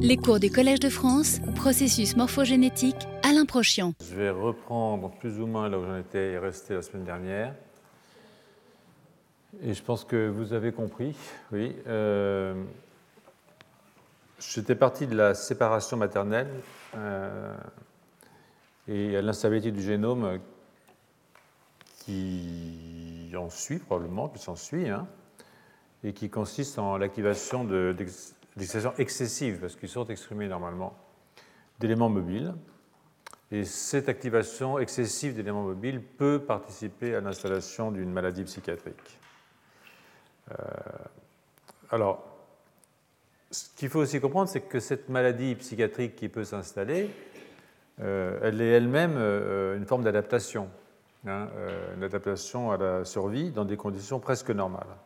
Les cours du Collège de France, processus morphogénétique, Alain Prochian. Je vais reprendre plus ou moins là où j'en étais resté la semaine dernière. Et je pense que vous avez compris, oui. Euh, J'étais parti de la séparation maternelle euh, et à l'instabilité du génome qui en suit probablement, qui s'en suit, hein, et qui consiste en l'activation d'excitation excessive, parce qu'ils sont exprimés normalement, d'éléments mobiles. Et cette activation excessive d'éléments mobiles peut participer à l'installation d'une maladie psychiatrique. Euh, alors, ce qu'il faut aussi comprendre, c'est que cette maladie psychiatrique qui peut s'installer, euh, elle est elle-même euh, une forme d'adaptation, hein, une adaptation à la survie dans des conditions presque normales.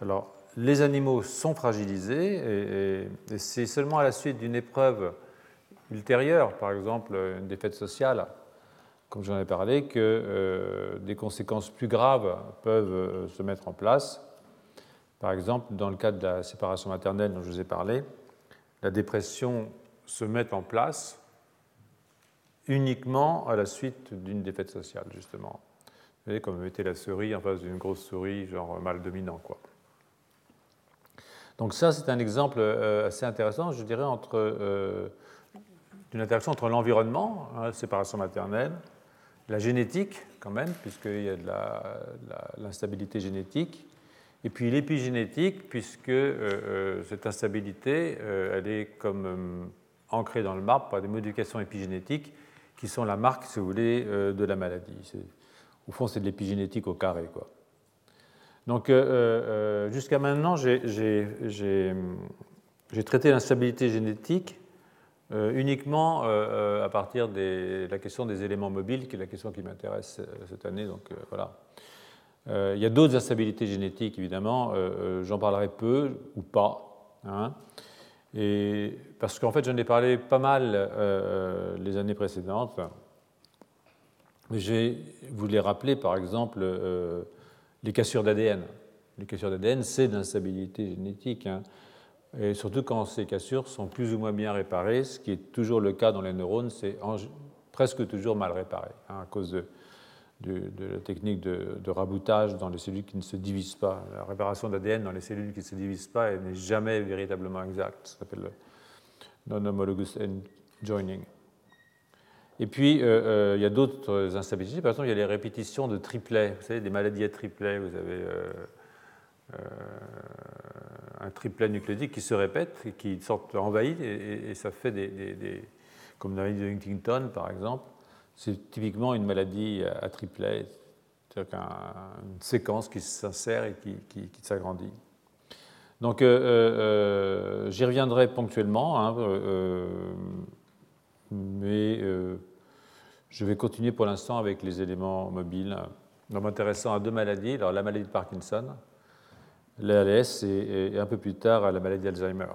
Alors, les animaux sont fragilisés et, c'est seulement à la suite d'une épreuve ultérieure, par exemple une défaite sociale, comme j'en ai parlé, que des conséquences plus graves peuvent se mettre en place par exemple, dans le cadre de la séparation maternelle dont je vous ai parlé, la dépression se met en place uniquement à la suite d'une défaite sociale, justement. Vous voyez, comme mettez la souris en face d'une grosse souris, genre mal dominant, quoi. Donc ça, c'est un exemple euh, assez intéressant, je dirais, euh, une interaction entre l'environnement, la hein, séparation maternelle, la génétique, quand même, puisqu'il y a de l'instabilité génétique, et puis l'épigénétique, puisque euh, cette instabilité, elle est comme ancrée dans le marbre par des modifications épigénétiques qui sont la marque, si vous voulez, de la maladie. Au fond, c'est de l'épigénétique au carré. Quoi. Donc, jusqu'à maintenant, j'ai traité l'instabilité génétique uniquement à partir de la question des éléments mobiles, qui est la question qui m'intéresse cette année. Donc, voilà. Euh, il y a d'autres instabilités génétiques, évidemment, euh, euh, j'en parlerai peu ou pas. Hein. parce qu'en fait, j'en ai parlé pas mal les années précédentes. Mais vous les rappeler, par exemple, les cassures d'ADN. Les cassures d'ADN, c'est de l'instabilité génétique. Hein. et surtout quand ces cassures sont plus ou moins bien réparées, ce qui est toujours le cas dans les neurones, c'est presque toujours mal réparé, hein, à cause de de, la technique de, raboutage dans les cellules qui ne se divisent pas. La réparation d'ADN dans les cellules qui ne se divisent pas n'est jamais véritablement exacte. Ça s'appelle non-homologous joining. Et puis, euh, euh, il y a d'autres instabilités. Par exemple, il y a les répétitions de triplets. Vous savez, des maladies à triplets. Vous avez euh, un triplet nucléotique qui se répète et qui sort envahi, et, ça fait des, comme la de Huntington, par exemple, c'est typiquement une maladie à triplet, c'est-à-dire une séquence qui s'insère et qui, s'agrandit. Donc, j'y reviendrai ponctuellement, hein, mais je vais continuer pour l'instant avec les éléments mobiles, en m'intéressant à deux maladies. Alors, la maladie de Parkinson, l'ALS, et, un peu plus tard la maladie d'Alzheimer.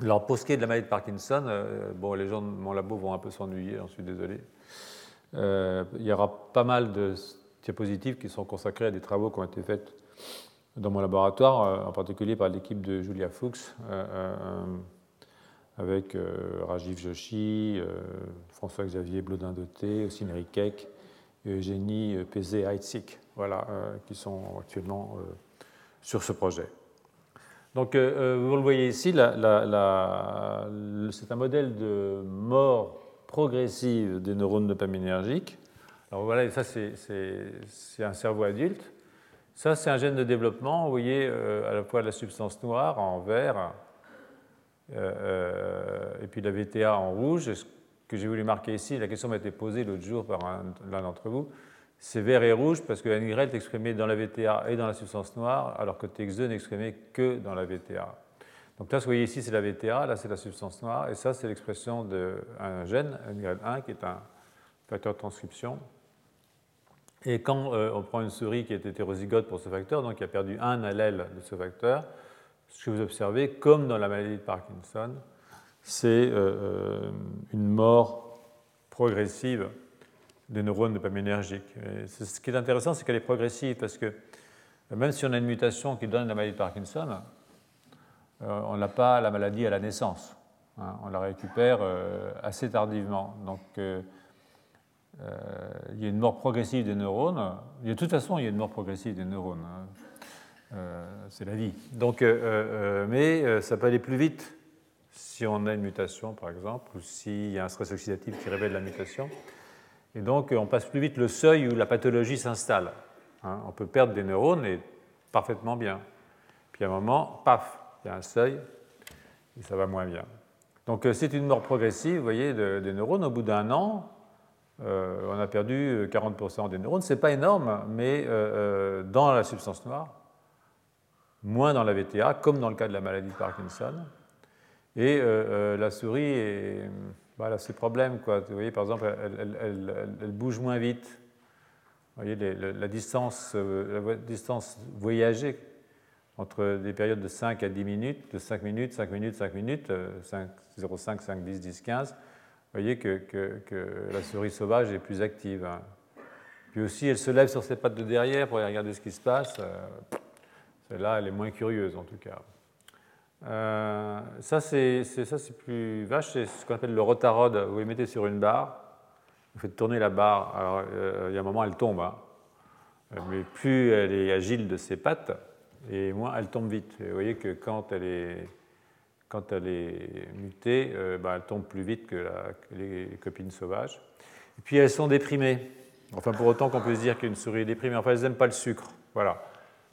Alors, pour ce qui est de la maladie de Parkinson, euh, bon, les gens de mon labo vont un peu s'ennuyer, j'en suis désolé. Euh, il y aura pas mal de diapositives qui sont consacrées à des travaux qui ont été faits dans mon laboratoire, euh, en particulier par l'équipe de Julia Fuchs, avec Rajiv Joshi, François-Xavier Blodin-Doté, Ossine Kek, Eugénie Pézé-Heitzig, voilà, qui sont actuellement sur ce projet. Donc, euh, euh, vous le voyez ici, c'est un modèle de mort progressive des neurones dopaminergiques. Alors voilà, ça c'est un cerveau adulte. Ça c'est un gène de développement. Vous voyez euh, à la fois la substance noire en vert et puis la VTA en rouge. Ce que j'ai voulu marquer ici, la question m'a été posée l'autre jour par l'un d'entre vous c'est vert et rouge parce que NY est exprimé dans la VTA et dans la substance noire, alors que TX2 n'est que dans la VTA. Donc là, ce que vous voyez ici, c'est la VTA, là, c'est la substance noire, et ça, c'est l'expression d'un gène, NY1, qui est un facteur de transcription. Et quand euh, on prend une souris qui est hétérozygote pour ce facteur, donc qui a perdu un allèle de ce facteur, ce que vous observez, comme dans la maladie de Parkinson, c'est euh, euh, une mort progressive des neurones dopaminergiques. ce qui est intéressant, c'est qu'elle est progressive parce que même si on a une mutation qui donne la maladie de Parkinson, on n'a pas la maladie à la naissance. Hein. on la récupère assez tardivement. Donc, il y a une mort progressive des neurones. de toute façon, il y a une mort progressive des neurones. Hein. c'est la vie. Donc, mais ça peut aller plus vite si on a une mutation, par exemple, ou s'il y a un stress oxydatif qui révèle la mutation. Et donc, on passe plus vite le seuil où la pathologie s'installe. Hein. on peut perdre des neurones et parfaitement bien. Puis à un moment, paf, il y a un seuil et ça va moins bien. Donc, euh, c'est une mort progressive, vous voyez, des neurones. Au bout d'un an, euh, on a perdu 40% des neurones. Ce n'est pas énorme, mais euh, dans la substance noire, moins dans la VTA, comme dans le cas de la maladie de Parkinson. Et euh, euh, la souris, est, voilà, ses problèmes. Quoi. Vous voyez, par exemple, elle, bouge moins vite. Vous voyez, la, distance, euh, la distance voyagée entre des périodes de 5 à 10 minutes, de 5 minutes, 5 minutes, 5 minutes, 5, 0, 5, 5, 10, 10, 15, vous voyez que, que, que la souris sauvage est plus active. Hein. Puis aussi, elle se lève sur ses pattes de derrière pour regarder ce qui se passe. Celle-là, elle est moins curieuse en tout cas. Euh, ça, c'est plus vache, c'est ce qu'on appelle le rotarod. Vous les mettez sur une barre, vous faites tourner la barre. Alors, euh, il y a un moment, elle tombe. Hein. Mais plus elle est agile de ses pattes, et moins elle tombe vite. vous voyez que quand elle est, mutée, euh, bah, elle tombe plus vite que, les copines sauvages. Et puis elles sont déprimées. Enfin, pour autant qu'on peut se dire qu'une souris est déprimée. Enfin, elles n'aiment pas le sucre. Voilà.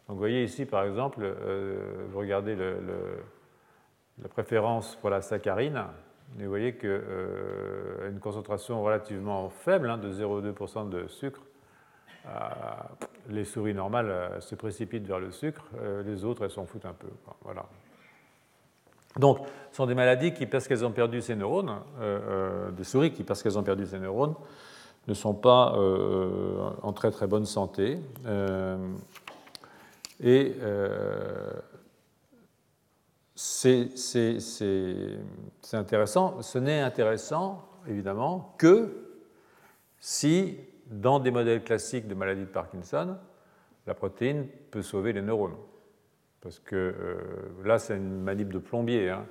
Donc vous voyez ici, par exemple, euh, vous regardez la préférence pour la saccharine, et vous voyez qu'à euh, une concentration relativement faible, hein, de 0,2% de sucre, euh, les souris normales se précipitent vers le sucre, les autres, elles s'en foutent un peu. Voilà. Donc, ce sont des maladies qui, parce qu'elles ont perdu ces neurones, des souris qui, parce qu'elles ont perdu ces neurones, ne sont pas en très très bonne santé. Et euh, c'est intéressant. Ce n'est intéressant, évidemment, que si, dans des modèles classiques de maladie de Parkinson, la protéine peut sauver les neurones. Parce que euh, là, c'est une manip de plombier. Hein.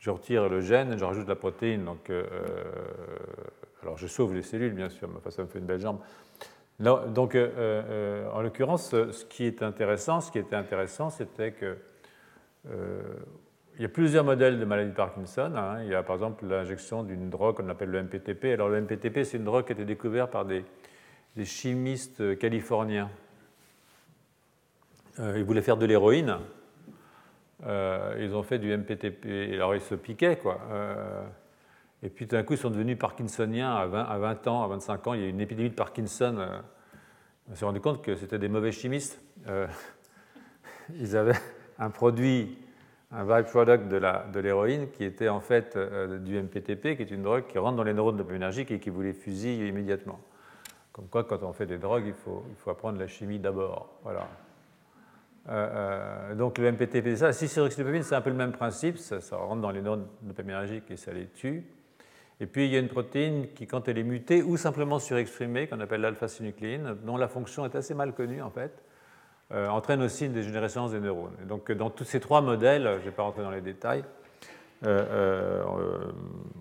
Je retire le gène, je rajoute la protéine. Donc, euh, alors, je sauve les cellules, bien sûr, mais ça me fait une belle jambe donc, euh, euh, en l'occurrence, ce qui est intéressant, ce qui était intéressant, c'était que euh, il y a plusieurs modèles de maladie de Parkinson. Hein. Il y a par exemple l'injection d'une drogue qu'on appelle le MPTP. Alors le MPTP, c'est une drogue qui a été découverte par des, chimistes californiens. ils voulaient faire de l'héroïne. ils ont fait du MPTP. Alors ils se piquaient, quoi. Et puis tout d'un coup, ils sont devenus parkinsoniens à 20, à 20, ans, à 25 ans. Il y a eu une épidémie de Parkinson. Euh, on s'est rendu compte que c'était des mauvais chimistes. Euh, ils avaient un produit, un byproduct de l'héroïne qui était en fait euh, du MPTP, qui est une drogue qui rentre dans les neurones dopaminergiques et qui vous les fusille immédiatement. Comme quoi, quand on fait des drogues, il faut, apprendre la chimie d'abord. Voilà. donc le MPTP, ça, si c'est c'est un peu le même principe, ça, ça, rentre dans les neurones dopaminergiques et ça les tue. Et puis il y a une protéine qui, quand elle est mutée ou simplement surexprimée, qu'on appelle l'alpha-synucléine, dont la fonction est assez mal connue en fait, euh, entraîne aussi une dégénérescence des neurones. Et donc dans tous ces trois modèles, je ne vais pas rentrer dans les détails, euh, euh,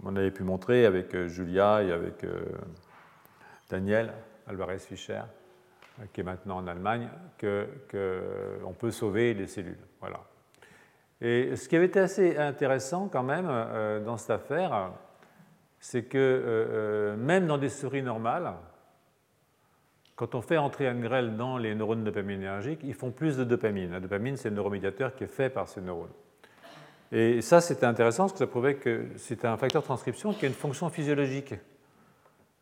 on avait pu montrer avec Julia et avec Daniel Alvarez-Fischer, qui est maintenant en Allemagne, qu'on peut sauver les cellules. Voilà. Et ce qui avait été assez intéressant quand même dans cette affaire, c'est que euh, euh, même dans des souris normales, quand on fait entrer une grêle dans les neurones dopaminergiques, ils font plus de dopamine. La dopamine, c'est le neuromédiateur qui est fait par ces neurones. Et ça, c'était intéressant parce que ça prouvait que c'était un facteur de transcription qui a une fonction physiologique.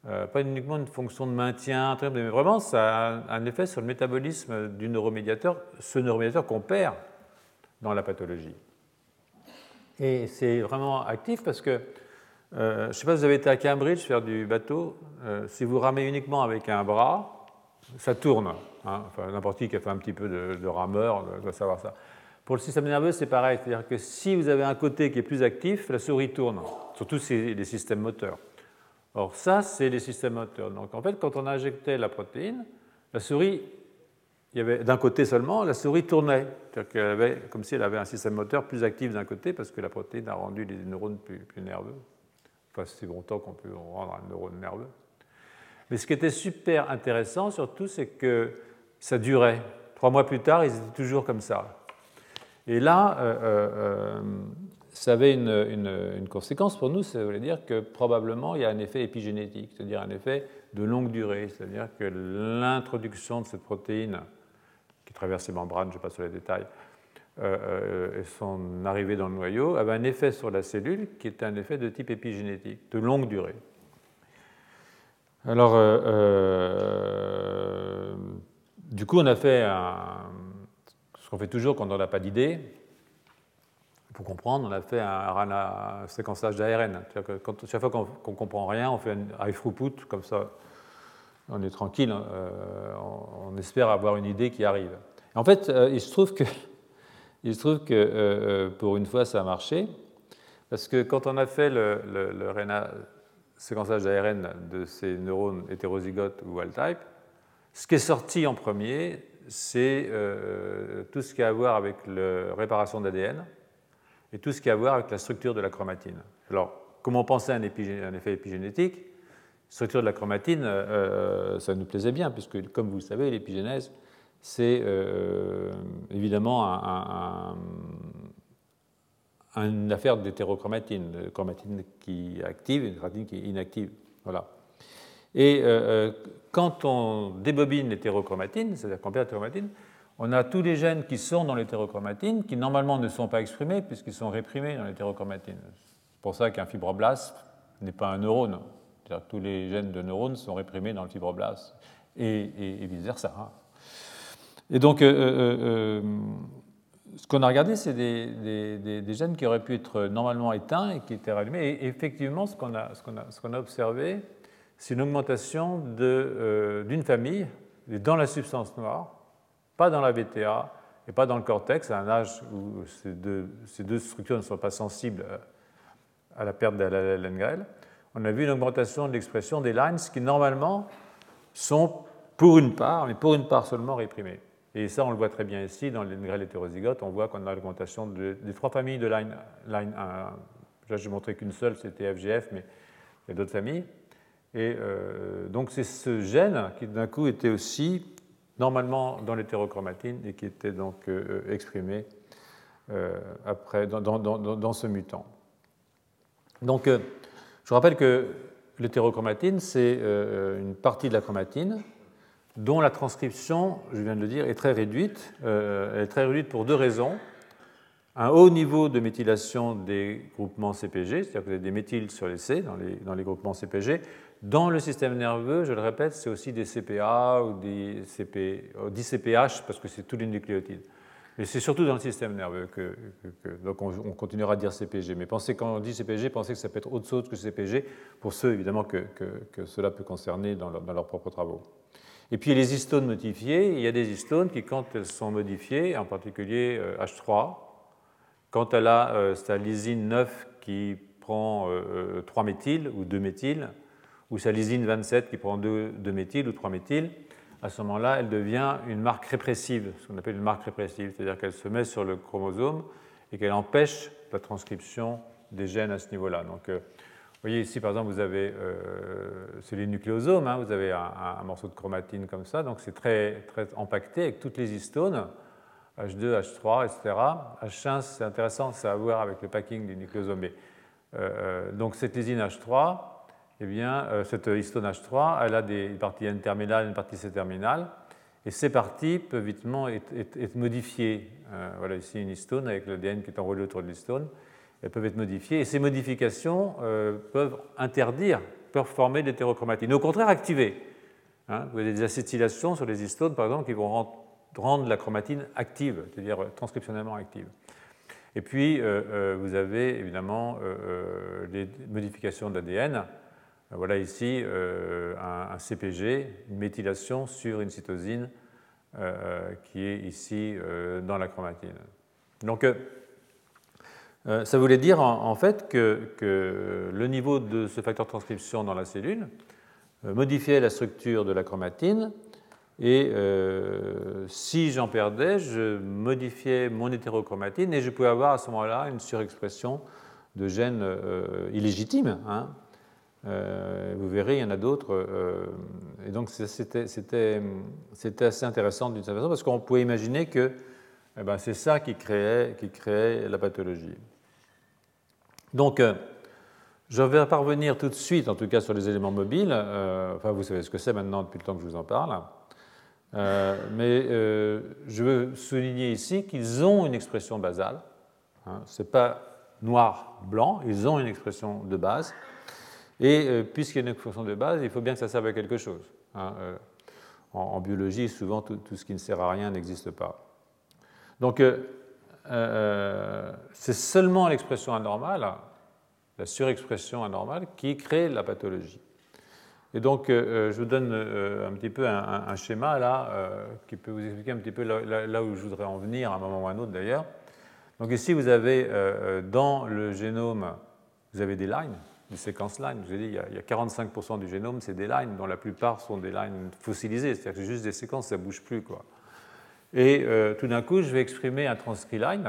Euh, pas uniquement une fonction de maintien, mais vraiment, ça a un effet sur le métabolisme du neuromédiateur, ce neuromédiateur qu'on perd dans la pathologie. Et c'est vraiment actif parce que euh, je ne sais pas si vous avez été à Cambridge faire du bateau. Euh, si vous ramez uniquement avec un bras, ça tourne. Hein. Enfin, N'importe qui qui a fait un petit peu de, rameur doit savoir ça. Pour le système nerveux, c'est pareil. C'est-à-dire que si vous avez un côté qui est plus actif, la souris tourne. Surtout c'est les systèmes moteurs. Or, ça, c'est les systèmes moteurs. Donc, en fait, quand on injectait la protéine, la souris il y avait d'un côté seulement, la souris tournait, c'est-à-dire qu'elle avait, comme si elle avait un système moteur plus actif d'un côté parce que la protéine a rendu les neurones plus, nerveux. Enfin, c'est longtemps qu'on peut rendre un neurone nerveux. Mais ce qui était super intéressant surtout, c'est que ça durait. Trois mois plus tard, ils étaient toujours comme ça. Et là, euh, euh, euh, ça avait une, une, conséquence pour nous, ça voulait dire que probablement il y a un effet épigénétique, c'est-à-dire un effet de longue durée, c'est-à-dire que l'introduction de cette protéine qui traverse les membranes, je ne vais pas sur les détails, et son arrivée dans le noyau avait un effet sur la cellule qui était un effet de type épigénétique, de longue durée. Alors, du coup, on a fait ce qu'on fait toujours quand on n'a pas d'idée. Pour comprendre, on a fait un, séquençage d'ARN. Chaque fois qu'on ne comprend rien, on fait un high throughput, comme ça, on est tranquille, euh, on, espère avoir une idée qui arrive. En fait, euh, il se trouve que, il se trouve que euh, pour une fois, ça a marché, parce que quand on a fait le, séquençage d'ARN de ces neurones hétérozygotes ou wild-type, ce qui est sorti en premier, c'est euh, tout ce qui a à voir avec la réparation d'ADN et tout ce qui a à voir avec la structure de la chromatine. Alors, comment penser à un, effet épigénétique? Structure de la chromatine, euh, ça nous plaisait bien, puisque, comme vous le savez, l'épigénèse, c'est euh, évidemment une affaire d'hétérochromatine, chromatine qui est active et une chromatine qui est inactive. Voilà. Et euh, euh, quand on débobine l'hétérochromatine, c'est-à-dire qu'on perd l'hétérochromatine, on a tous les gènes qui sont dans l'hétérochromatine, qui normalement ne sont pas exprimés puisqu'ils sont réprimés dans l'hétérochromatine. C'est pour ça qu'un fibroblaste n'est pas un neurone. C'est-à-dire que tous les gènes de neurones sont réprimés dans le fibroblaste et, vice-versa. Hein. Et donc, euh, ce qu'on a regardé, c'est des, gènes qui auraient pu être normalement éteints et qui étaient rallumés. Et effectivement, ce qu'on a, observé, c'est une augmentation euh, d'une famille dans la substance noire, pas dans la VTA et pas dans le cortex, à un âge où ces deux, structures ne sont pas sensibles à la perte de la laine On a vu une augmentation de l'expression des lines qui normalement sont pour une part, mais pour une part seulement réprimées. Et ça, on le voit très bien ici dans les grêles hétérozygotes. On voit qu'on a l'augmentation des trois familles de line, line 1. Là, je n'ai montré qu'une seule, c'était FGF, mais il y a d'autres familles. Et euh, donc c'est ce gène qui d'un coup était aussi normalement dans l'hétérochromatine et qui était donc euh, exprimé euh, après dans, dans, dans, ce mutant. Donc je rappelle que l'hétérochromatine, c'est une partie de la chromatine dont la transcription, je viens de le dire, est très réduite. elle est très réduite pour deux raisons un haut niveau de méthylation des groupements CPG, c'est-à-dire que vous avez des méthyles sur les C dans les, groupements CPG. Dans le système nerveux, je le répète, c'est aussi des CPA ou des CP, CPH parce que c'est tous les nucléotides. Mais c'est surtout dans le système nerveux que, donc on, continuera à dire CPG. Mais pensez quand on dit CPG, pensez que ça peut être autre chose que CPG pour ceux évidemment que, cela peut concerner dans, leurs propres travaux. Et puis les histones modifiées, il y a des histones qui, quand elles sont modifiées, en particulier H3, euh, quand elle a euh, sa lysine 9 qui prend 3 euh, méthyl ou 2 méthyl, ou sa lysine 27 qui prend 2, 2 méthyl ou 3 méthyl, à ce moment-là, elle devient une marque répressive, ce qu'on appelle une marque répressive, c'est-à-dire qu'elle se met sur le chromosome et qu'elle empêche la transcription des gènes à ce niveau-là. Vous voyez ici, par exemple, vous avez, euh, c'est les nucléosomes, hein, vous avez un, morceau de chromatine comme ça, donc c'est très, très empaqueté avec toutes les histones, H2, H3, etc. H1, c'est intéressant, ça a à voir avec le packing des nucléosomes. Euh, donc cette lysine H3, eh bien, euh, cette histone H3, elle a des parties N-terminales et une partie C-terminale. Et ces parties peuvent vitement être, modifiées. Euh, voilà ici une histone avec l'ADN qui est enroulé autour de l'histone. Elles peuvent être modifiées. Et ces modifications euh, peuvent interdire, peuvent former des l'hétérochromatine. Au contraire, activer. Hein, vous avez des acétylations sur les histones, par exemple, qui vont rendre la chromatine active, c'est-à-dire transcriptionnellement active. Et puis, vous avez évidemment les modifications d'ADN voilà ici euh, un, CPG, une méthylation sur une cytosine euh, qui est ici euh, dans la chromatine. Donc, ça voulait dire en, fait que, le niveau de ce facteur de transcription dans la cellule modifiait la structure de la chromatine Et euh, si j'en perdais, je modifiais mon hétérochromatine et je pouvais avoir à ce moment-là une surexpression de gènes euh, illégitimes. Hein. Euh, vous verrez, il y en a d'autres. et donc c'était assez intéressant d'une certaine façon parce qu'on pouvait imaginer que eh ben, c'est ça qui créait, qui créait la pathologie. Donc, je vais parvenir tout de suite, en tout cas sur les éléments mobiles. enfin, vous savez ce que c'est maintenant depuis le temps que je vous en parle. Euh, mais euh, je veux souligner ici qu'ils ont une expression basale. Hein, Ce n'est pas noir-blanc, ils ont une expression de base. Et euh, puisqu'il y a une expression de base, il faut bien que ça serve à quelque chose. Hein, en, biologie, souvent, tout, ce qui ne sert à rien n'existe pas. Donc, c'est seulement l'expression anormale, la surexpression anormale, qui crée la pathologie. Et donc, euh, euh, je vous donne euh, un petit peu un, schéma là, qui peut vous expliquer un petit peu là, où je voudrais en venir, à un moment ou à un autre d'ailleurs. Donc ici, vous avez dans le génome, vous avez des lines, des séquences lines. Je vous ai dit, il y a 45% du génome, c'est des lines, dont la plupart sont des lines fossilisées, c'est-à-dire que c'est juste des séquences, ça ne bouge plus. Quoi. Et tout d'un coup, je vais exprimer un transcrit line,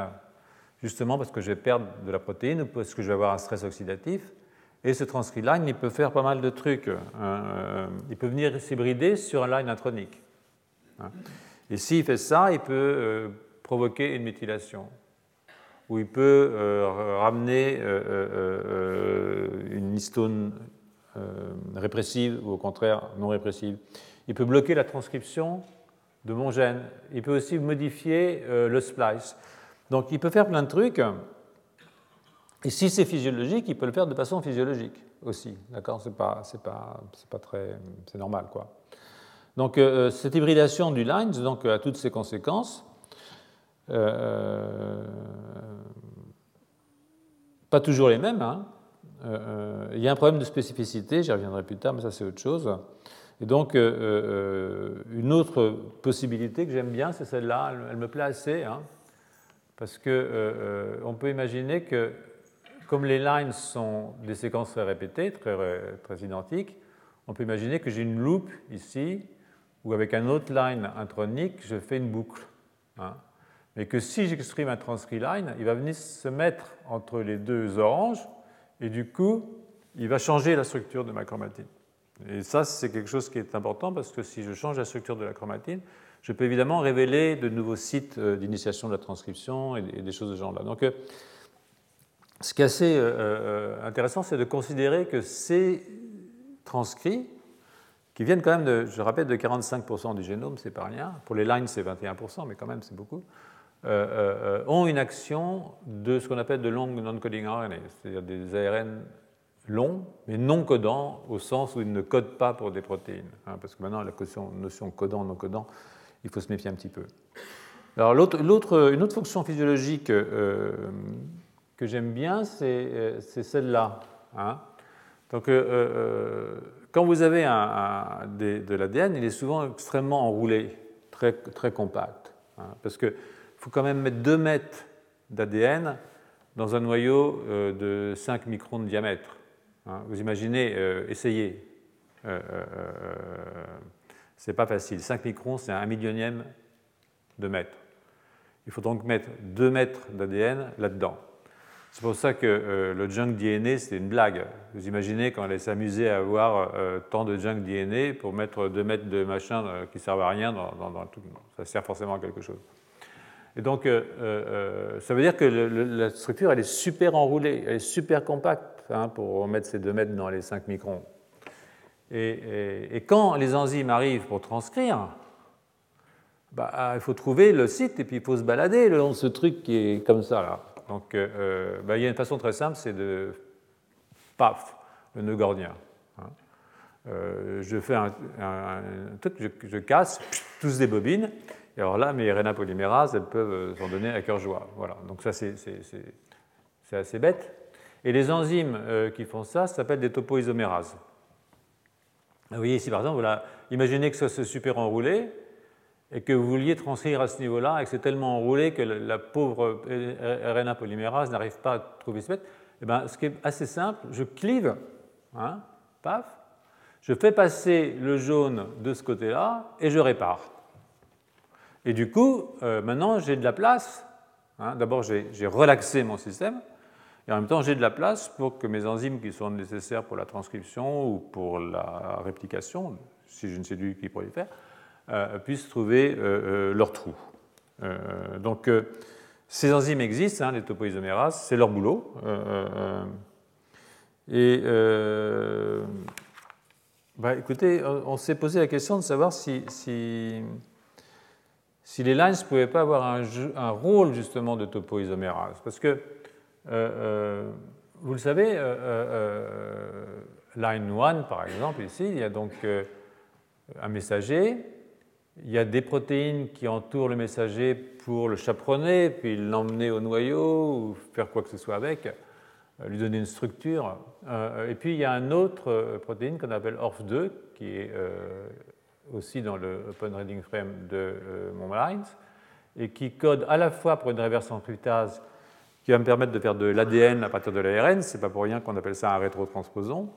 justement parce que je vais perdre de la protéine ou parce que je vais avoir un stress oxydatif. Et ce transcrit line, il peut faire pas mal de trucs. Hein, euh, il peut venir s'hybrider sur un line intronique. Hein. Et s'il fait ça, il peut euh, provoquer une méthylation. Ou il peut euh, ramener une histone répressive ou au contraire non répressive. Il peut bloquer la transcription de mon gène. Il peut aussi modifier le splice. Donc il peut faire plein de trucs. Et si c'est physiologique, il peut le faire de façon physiologique aussi. D'accord? C'est pas, pas, pas très, c'est normal quoi. Donc euh, cette hybridation du lines donc a toutes ses conséquences. Euh, pas toujours les mêmes. Hein. Euh, il y a un problème de spécificité, j'y reviendrai plus tard, mais ça c'est autre chose. Et donc une autre possibilité que j'aime bien, c'est celle-là. Elle, me plaît assez, hein, parce que on peut imaginer que comme les lines sont des séquences très répétées, très, très identiques, on peut imaginer que j'ai une loupe ici, où avec un autre line intronique, je fais une boucle. Hein. Mais que si j'exprime un transcrit line, il va venir se mettre entre les deux oranges, et du coup, il va changer la structure de ma chromatine. Et ça, c'est quelque chose qui est important parce que si je change la structure de la chromatine, je peux évidemment révéler de nouveaux sites euh, d'initiation de la transcription et des choses de ce genre-là. Donc, euh, ce qui est assez euh, intéressant, c'est de considérer que ces transcrits, qui viennent quand même, de, je rappelle, de 45% du génome, c'est pas rien. Pour les lines, c'est 21%, mais quand même, c'est beaucoup. Ont une action de ce qu'on appelle de long non-coding RNA, c'est-à-dire des ARN longs, mais non codants, au sens où ils ne codent pas pour des protéines. Hein, parce que maintenant, la notion codant-non codant, il faut se méfier un petit peu. Alors, une autre fonction physiologique que j'aime bien, c'est euh, celle-là. Hein. Donc, euh, euh, quand vous avez de l'ADN, il est souvent extrêmement enroulé, très, très compact. Hein, parce qu'il faut quand même mettre 2 mètres d'ADN dans un noyau de 5 microns de diamètre. Hein. Vous imaginez, essayez. c'est pas facile. 5 microns, c'est un millionième de mètre. Il faut donc mettre 2 mètres d'ADN là-dedans. C'est pour ça que euh, le junk DNA, c'est une blague. Vous imaginez quand on allait s'amuser à avoir euh, tant de junk DNA pour mettre 2 mètres de machin euh, qui ne servent à rien dans, tout. Ça sert forcément à quelque chose. Et donc, ça veut dire que la structure, elle est super enroulée, elle est super compacte hein, pour mettre ces 2 mètres dans les 5 microns. Et, quand les enzymes arrivent pour transcrire, bah, il faut trouver le site et puis il faut se balader le long de ce truc qui est comme ça là. Donc, euh, euh, bah, il y a une façon très simple, c'est de paf, le nœud gordien. Hein. Euh, je fais un, truc, je, casse, tous des bobines, et alors là, mes RNA polymérases, elles peuvent s'en donner à cœur joie. Voilà, donc ça, c'est assez bête. Et les enzymes qui font ça, s'appellent des topoisomérases. Vous voyez ici, par exemple, voilà, imaginez que ça se super enroulé, et que vous vouliez transcrire à ce niveau-là et que c'est tellement enroulé que la pauvre RNA polymérase n'arrive pas à trouver ce bête, eh bien, ce qui est assez simple, je clive, hein, paf, Je fais passer le jaune de ce côté-là et je répare. Et du coup, euh, maintenant, j'ai de la place. Hein. D'abord, j'ai relaxé mon système. Et en même temps, j'ai de la place pour que mes enzymes qui sont nécessaires pour la transcription ou pour la réplication, si je ne sais plus qui pourrait faire, euh, puissent trouver euh, leur trou. donc, ces enzymes existent, hein, les topoisomérases, c'est leur boulot. et bah, écoutez, on, s'est posé la question de savoir si, si, les lines ne pouvaient pas avoir un, rôle justement de topoisomérase. Parce que, euh, euh, vous le savez, euh, line 1, par exemple, ici, il y a donc un messager, il y a des protéines qui entourent le messager pour le chaperonner, puis l'emmener au noyau ou faire quoi que ce soit avec. Euh, lui donner une structure. Euh, et puis il y a un autre euh, protéine qu'on appelle ORF2, qui est aussi dans le Open Reading Frame de Lines, et qui code à la fois pour une reverse transcriptase qui va me permettre de faire de l'ADN à partir de l'ARN, c'est pas pour rien qu'on appelle ça un rétrotransposon,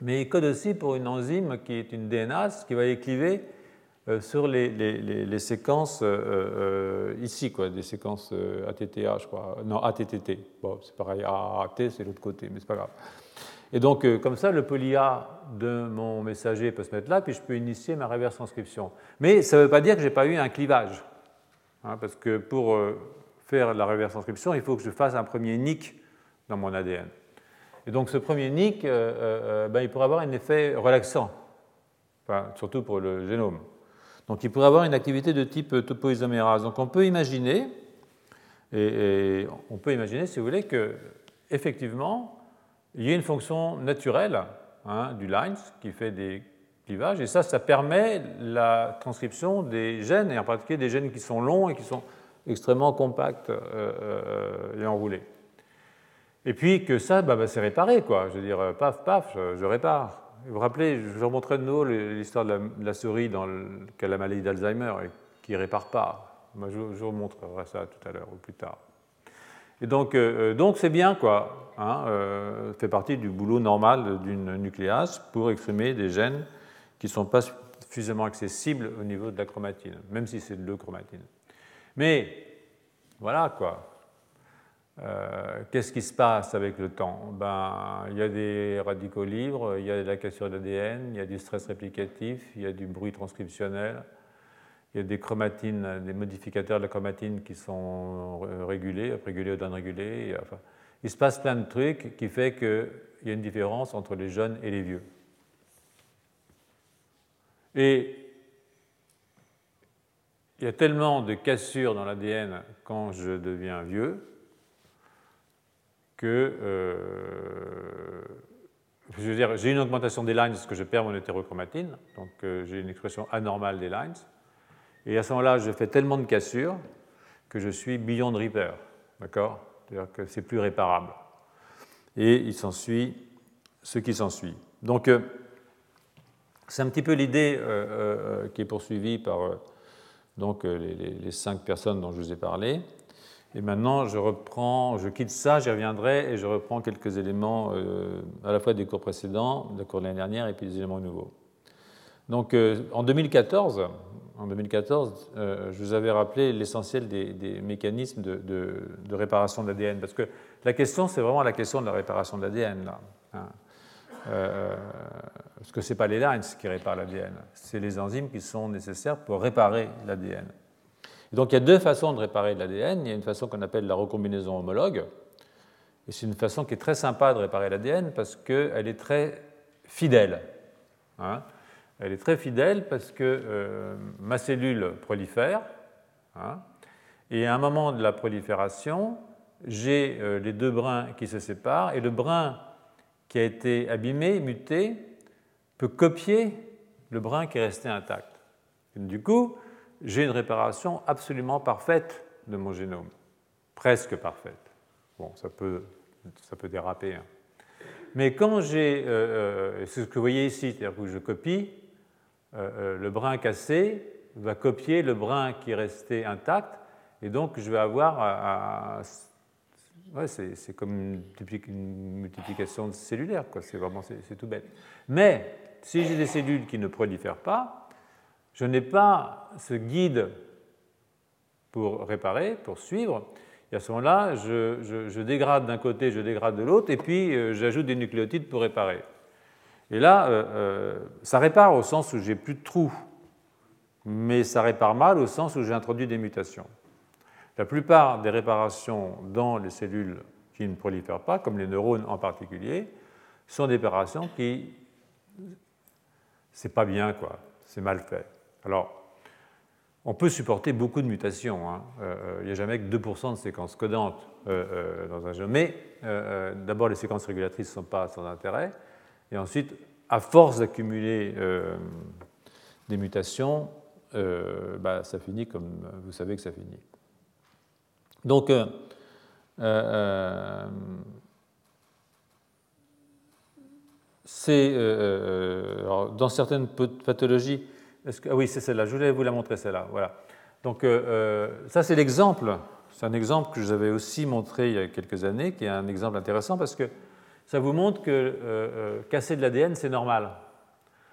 mais il code aussi pour une enzyme qui est une DNase qui va écliver euh, sur les, les, séquences euh, euh, ici, quoi, des séquences ATTA, je crois. Non, ATTT. Bon, c'est pareil, AAT, c'est l'autre côté, mais c'est pas grave. Et donc, comme ça, le poly-A de mon messager peut se mettre là, puis je peux initier ma reverse transcription. Mais ça ne veut pas dire que je n'ai pas eu un clivage. Hein, parce que pour faire la reverse transcription, il faut que je fasse un premier nick dans mon ADN. Et donc, ce premier nick, ben, il pourrait avoir un effet relaxant, surtout pour le génome. Donc il pourrait avoir une activité de type topoisomérase. Donc on peut imaginer, et, on peut imaginer, si vous voulez, que effectivement, il y a une fonction naturelle hein, du lines qui fait des clivages, et ça, ça permet la transcription des gènes, et en particulier des gènes qui sont longs et qui sont extrêmement compacts euh, euh, et enroulés. Et puis que ça, bah, bah, c'est réparé, quoi. Je veux dire, paf, paf, je répare. Vous vous rappelez, je vous montrais de nouveau l'histoire de, la, souris dans qui a la maladie d'Alzheimer et qui ne répare pas. Moi, je, vous montrerai ça tout à l'heure ou plus tard. Et donc, euh, donc c'est bien, quoi. Hein, euh, fait partie du boulot normal d'une nucléase pour exprimer des gènes qui ne sont pas suffisamment accessibles au niveau de la chromatine, même si c'est de l'euchromatine. Mais voilà, quoi. Euh, qu'est-ce qui se passe avec le temps? Ben, Il y a des radicaux libres, il y a de la cassure d'ADN, il y a du stress réplicatif, il y a du bruit transcriptionnel, il y a des chromatines, des modificateurs de la chromatine qui sont régulés, régulés ou non régulés. Enfin, il se passe plein de trucs qui fait qu'il y a une différence entre les jeunes et les vieux. Et il y a tellement de cassures dans l'ADN quand je deviens vieux que euh, je veux dire, j'ai une augmentation des lines parce que je perds mon hétérochromatine, donc euh, j'ai une expression anormale des lines. Et à ce moment-là, je fais tellement de cassures que je suis beyond repair, d'accord? C'est-à-dire que c'est plus réparable. Et il s'ensuit ce qui s'ensuit. Donc, euh, c'est un petit peu l'idée qui est poursuivie par donc, les, les, cinq personnes dont je vous ai parlé. Et maintenant, je reprends, je quitte ça, j'y reviendrai et je reprends quelques éléments euh, à la fois des cours précédents, de cours de l'année dernière et puis des éléments nouveaux. Donc, euh, en 2014, en 2014 euh, je vous avais rappelé l'essentiel des, mécanismes de, réparation de l'ADN, parce que la question, c'est vraiment la question de la réparation de l'ADN. Là, hein. Parce que ce n'est pas les lines qui réparent l'ADN, c'est les enzymes qui sont nécessaires pour réparer l'ADN donc il y a deux façons de réparer l'ADN. Il y a une façon qu'on appelle la recombinaison homologue. Et c'est une façon qui est très sympa de réparer l'ADN parce qu'elle est très fidèle. Hein. Elle est très fidèle parce que euh, ma cellule prolifère. Hein. et à un moment de la prolifération, j'ai euh, les deux brins qui se séparent et le brin qui a été abîmé, muté, peut copier le brin qui est resté intact. du coup, j'ai une réparation absolument parfaite de mon génome, presque parfaite. Bon, ça peut, ça peut déraper. Hein. Mais quand j'ai, euh, euh, c'est ce que vous voyez ici, c'est-à-dire que je copie, euh, le brin cassé va copier le brin qui est resté intact, et donc je vais avoir, ouais, c'est comme une, multiplication cellulaire. C'est vraiment, c'est tout bête. Mais si j'ai des cellules qui ne prolifèrent pas, je n'ai pas ce guide pour réparer, pour suivre. Et à ce moment-là, je, dégrade d'un côté, je dégrade de l'autre, et puis euh, j'ajoute des nucléotides pour réparer. Et là, euh, euh, ça répare au sens où j'ai plus de trous, mais ça répare mal au sens où j'ai introduit des mutations. La plupart des réparations dans les cellules qui ne prolifèrent pas, comme les neurones en particulier, sont des réparations qui c'est pas bien quoi, c'est mal fait. Alors, on peut supporter beaucoup de mutations. Hein. Euh, il n'y a jamais que 2% de séquences codantes dans un génome. Mais d'abord, les séquences régulatrices ne sont pas sans intérêt. Et ensuite, à force d'accumuler euh, des mutations, euh, bah, ça finit comme vous savez que ça finit. Donc, euh, c'est dans certaines pathologies. Ah oui, c'est celle-là. Je voulais vous la montrer celle-là. Voilà. Donc, ça c'est l'exemple. C'est un exemple que je vous avais aussi montré il y a quelques années, qui est un exemple intéressant parce que ça vous montre que euh, euh, casser de l'ADN, c'est normal.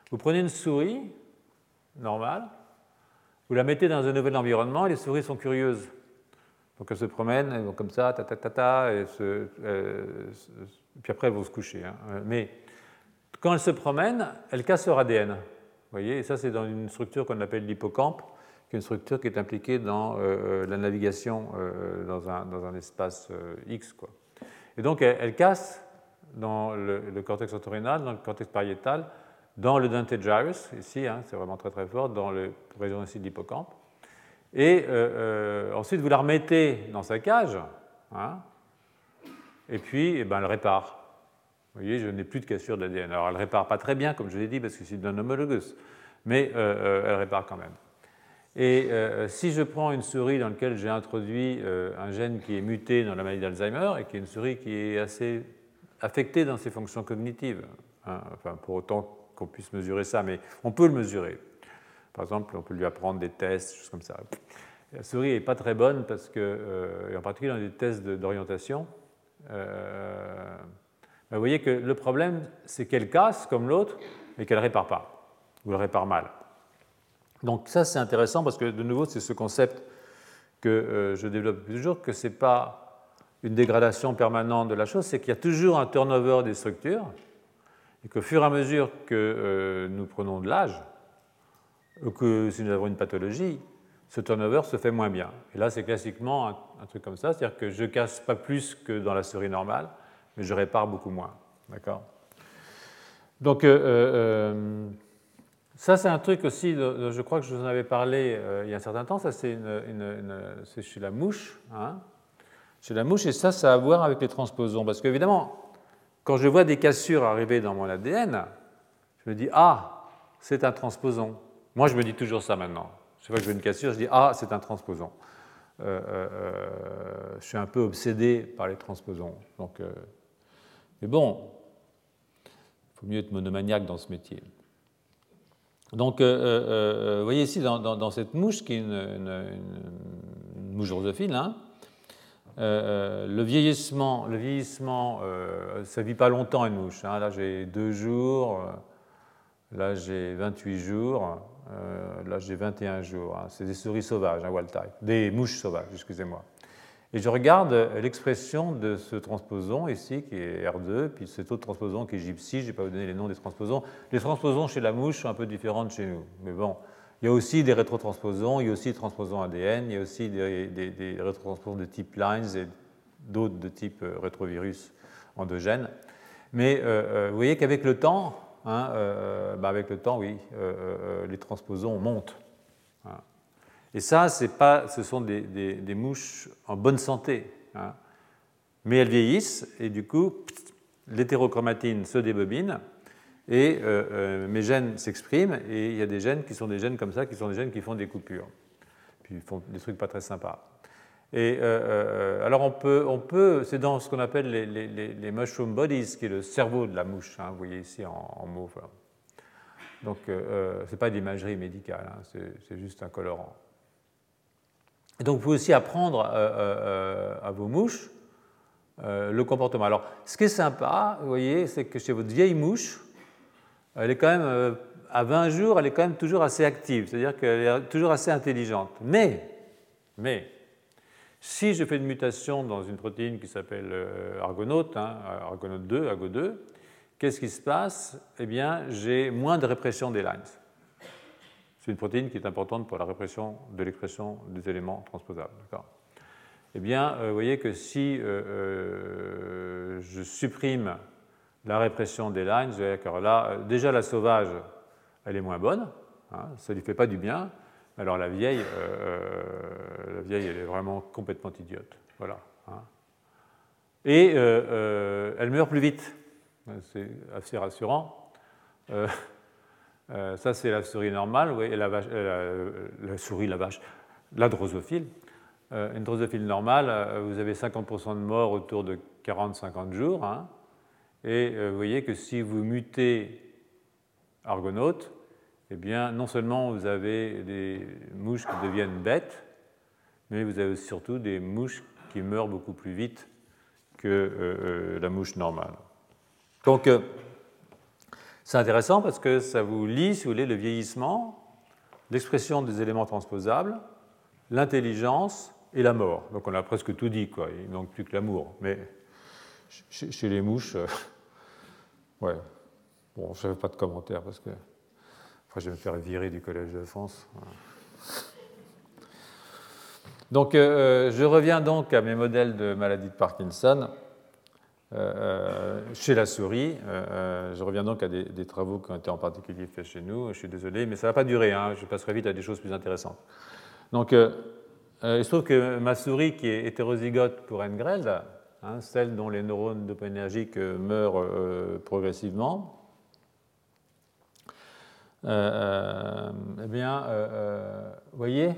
Vous prenez une souris normale, vous la mettez dans un nouvel environnement, et les souris sont curieuses. Donc elles se promènent, elles vont comme ça, ta ta et puis après elles vont se coucher. Hein. Mais quand elles se promènent, elles cassent leur ADN. Vous voyez, et ça c'est dans une structure qu'on appelle l'hippocampe, qui est une structure qui est impliquée dans euh, la navigation dans un, dans, un, espace X. Et donc elles cassent dans le, cortex entorhinal, dans le cortex pariétal, dans le dentate gyrus, ici, hein, c'est vraiment très très fort, dans la région ici de l'hippocampe. Et euh, euh, ensuite, vous la remettez dans sa cage, hein, et puis eh ben, elle répare. Vous voyez, je n'ai plus de cassure de l'ADN. Alors, elle ne répare pas très bien, comme je l'ai dit, parce que c'est d'un homologus, mais euh, elle répare quand même. Et si je prends une souris dans laquelle j'ai introduit un gène qui est muté dans la maladie d'Alzheimer, et qui est une souris qui est assez affecté dans ses fonctions cognitives. Hein, enfin, pour autant qu'on puisse mesurer ça, mais on peut le mesurer. Par exemple, on peut lui apprendre des tests, choses comme ça. La souris n'est pas très bonne parce que, euh, en particulier dans les tests d'orientation, euh, vous voyez que le problème, c'est qu'elle casse comme l'autre, mais qu'elle ne répare pas, ou elle répare mal. Donc ça, c'est intéressant parce que, de nouveau, c'est ce concept que euh, je développe toujours, que ce n'est pas une dégradation permanente de la chose, c'est qu'il y a toujours un turnover des structures, et qu'au fur et à mesure que nous prenons de l'âge, ou que si nous avons une pathologie, ce turnover se fait moins bien. Et là, c'est classiquement un, truc comme ça, c'est-à-dire que je casse pas plus que dans la souris normale, mais je répare beaucoup moins. D'accord? Donc, euh, euh, ça, c'est un truc aussi, je crois que je vous en avais parlé il y a un certain temps, ça, c'est chez la mouche. Hein? Chez la mouche, et ça, ça a à voir avec les transposons. Parce qu'évidemment, quand je vois des cassures arriver dans mon ADN, je me dis Ah, c'est un transposon. Moi, je me dis toujours ça maintenant. Chaque fois que je vois une cassure, je dis Ah, c'est un transposon. Euh, euh, euh, je suis un peu obsédé par les transposons. Donc, mais bon, il faut mieux être monomaniaque dans ce métier. Donc, vous voyez ici, dans, cette mouche, qui est une, mouche drosophile, hein, euh, euh, le vieillissement, le vieillissement euh, ça ne vit pas longtemps une mouche. Hein. Là, j'ai deux jours, là, j'ai 28 jours, là, j'ai 21 jours. Hein. C'est des souris sauvages, hein, wild type, des mouches sauvages, excusez-moi. Et je regarde l'expression de ce transposon ici, qui est R2, puis cet autre transposon qui est gypsy, je ne vais pas vous donner les noms des transposons. Les transposons chez la mouche sont un peu différents de chez nous. Mais bon, il y a aussi des rétrotransposons, il y a aussi des transposons ADN, il y a aussi des, des, rétrotransposons de type lines et d'autres de type euh, rétrovirus endogène. Mais euh, euh, vous voyez qu'avec le temps, hein, bah, avec le temps, oui, les transposons montent. Et ça, pas, ce sont des, mouches en bonne santé. Hein. Mais elles vieillissent et du coup, l'hétérochromatine se débobine et euh, euh, mes gènes s'expriment, et il y a des gènes qui sont des gènes comme ça, qui sont des gènes qui font des coupures, puis ils font des trucs pas très sympas. Et euh, alors on peut, c'est dans ce qu'on appelle les, mushroom bodies, qui est le cerveau de la mouche, hein, vous voyez ici en, en. Donc ce n'est pas d'imagerie médicale, hein, c'est juste un colorant. Donc vous pouvez aussi apprendre à vos mouches le comportement. Alors ce qui est sympa, vous voyez, c'est que chez votre vieille mouche, elle est quand même, à 20 jours, elle est quand même toujours assez active, c'est-à-dire qu'elle est toujours assez intelligente. Mais, mais, si je fais une mutation dans une protéine qui s'appelle argonaute, hein, argonaute 2, AGO2, qu'est-ce qui se passe? Eh bien, j'ai moins de répression des lines. C'est une protéine qui est importante pour la répression de l'expression des éléments transposables. Eh bien, euh, vous voyez que si euh, euh, je supprime la répression des lines, vous là, déjà la sauvage, elle est moins bonne, hein, ça ne lui fait pas du bien. Alors la vieille, la vieille, elle est vraiment complètement idiote. Voilà. Hein. Et elle meurt plus vite. C'est assez rassurant. Euh, ça, c'est la souris normale, oui, et la, vache, euh, la, souris, la vache, la drosophile. Euh, une drosophile normale, vous avez 50% de morts autour de 40-50 jours. Hein, et vous voyez que si vous mutez argonaute, eh bien, non seulement vous avez des mouches qui deviennent bêtes, mais vous avez surtout des mouches qui meurent beaucoup plus vite que la mouche normale. Donc, c'est intéressant parce que ça vous lie, si vous voulez, le vieillissement, l'expression des éléments transposables, l'intelligence et la mort. Donc on a presque tout dit, quoi. il manque plus que l'amour. Mais chez, les mouches, euh, ouais, bon, je ne fais pas de commentaires parce que je vais me faire virer du Collège de France. Donc euh, euh, je reviens donc à mes modèles de maladie de Parkinson. Euh, chez la souris. Je reviens donc à des, travaux qui ont été en particulier faits chez nous. Je suis désolé, mais ça ne va pas durer. Hein. je passerai vite à des choses plus intéressantes. Donc, il se trouve que ma souris, qui est hétérozygote pour Engreld, hein, celle dont les neurones dopaminergiques meurent progressivement, eh bien, vous voyez,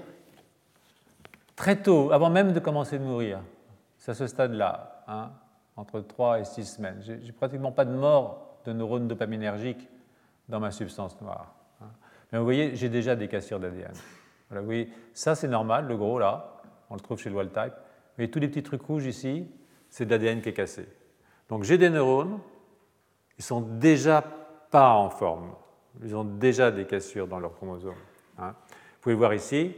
très tôt, avant même de commencer de mourir, c'est à ce stade-là, hein, entre 3 et 6 semaines. J'ai pratiquement pas de mort de neurones dopaminergiques dans ma substance noire. Hein. Mais vous voyez, j'ai déjà des cassures d'ADN. Voilà, vous voyez, ça c'est normal, le gros là, on le trouve chez le wild type. Mais tous les petits trucs rouges ici, c'est de l'ADN qui est cassé. Donc j'ai des neurones, ils sont déjà pas en forme. Ils ont déjà des cassures dans leurs chromosomes. Hein. Vous pouvez voir ici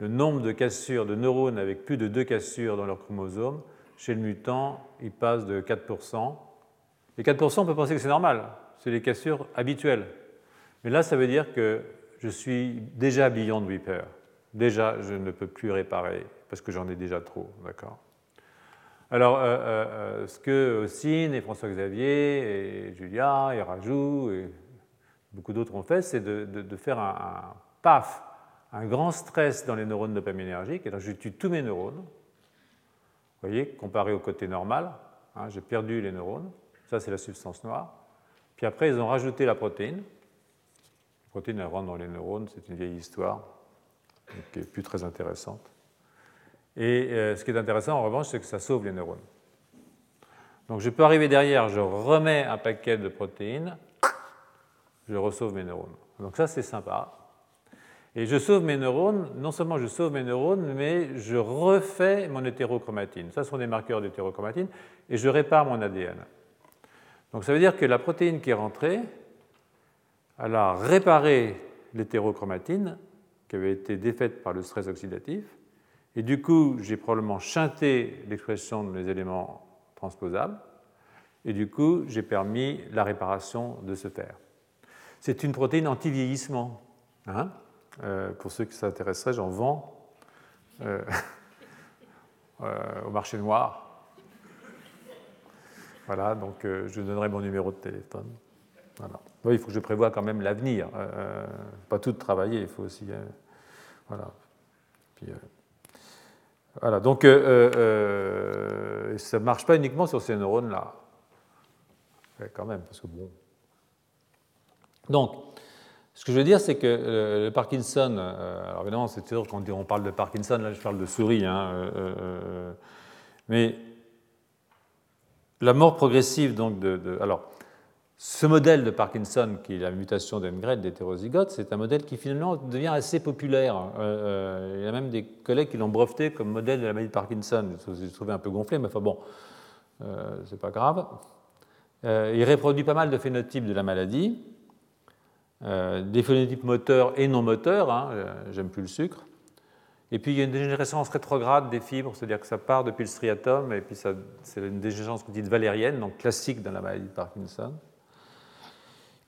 le nombre de cassures de neurones avec plus de deux cassures dans leurs chromosomes chez le mutant, il passe de 4%. Et 4%, on peut penser que c'est normal, c'est les cassures habituelles. Mais là, ça veut dire que je suis déjà beyond repair. Déjà, je ne peux plus réparer parce que j'en ai déjà trop. D'accord alors, euh, euh, euh, ce que Ossine et François-Xavier et Julia et Rajou et beaucoup d'autres ont fait, c'est de, faire un, paf, un grand stress dans les neurones dopaminergiques. Et je tue tous mes neurones, vous voyez, comparé au côté normal, hein, j'ai perdu les neurones, ça c'est la substance noire. Puis après, ils ont rajouté la protéine. La protéine, elle rentre dans les neurones, c'est une vieille histoire, qui n'est plus très intéressante. Et euh, ce qui est intéressant en revanche, c'est que ça sauve les neurones. Donc je peux arriver derrière, je remets un paquet de protéines, je ressauve mes neurones. Donc ça, c'est sympa. Et je sauve mes neurones, non seulement je sauve mes neurones, mais je refais mon hétérochromatine. Ça, ce sont des marqueurs d'hétérochromatine, et je répare mon ADN. Donc ça veut dire que la protéine qui est rentrée, elle a réparé l'hétérochromatine qui avait été défaite par le stress oxydatif, et du coup, j'ai probablement chanté l'expression de mes éléments transposables, et du coup, j'ai permis la réparation de se faire. C'est une protéine anti-vieillissement. Hein euh, pour ceux qui s'intéresseraient, j'en vends euh, euh, au marché noir. Voilà, donc je donnerai mon numéro de téléphone. il faut que je prévoie quand même l'avenir. pas tout travailler, il faut aussi. voilà. voilà, donc ça ne marche pas uniquement sur ces neurones-là. Quand même, parce que bon. Donc, ce que je veux dire, c'est que euh, le Parkinson, euh, alors évidemment, c'est sûr quand on parle de Parkinson, là je parle de souris, hein, euh, mais la mort progressive, donc de, Alors, ce modèle de Parkinson, qui est la mutation d'Engred d'hétérozygote, c'est un modèle qui finalement devient assez populaire. il y a même des collègues qui l'ont breveté comme modèle de la maladie de Parkinson. Je trouvé un peu gonflé, mais enfin bon, c'est pas grave. il reproduit pas mal de phénotypes de la maladie. Des phénotypes moteurs et non moteurs, hein, j'aime plus le sucre. Et puis il y a une dégénérescence rétrograde des fibres, c'est-à-dire que ça part depuis le striatum, et puis c'est une dégénérescence dite valérienne, donc classique dans la maladie de Parkinson.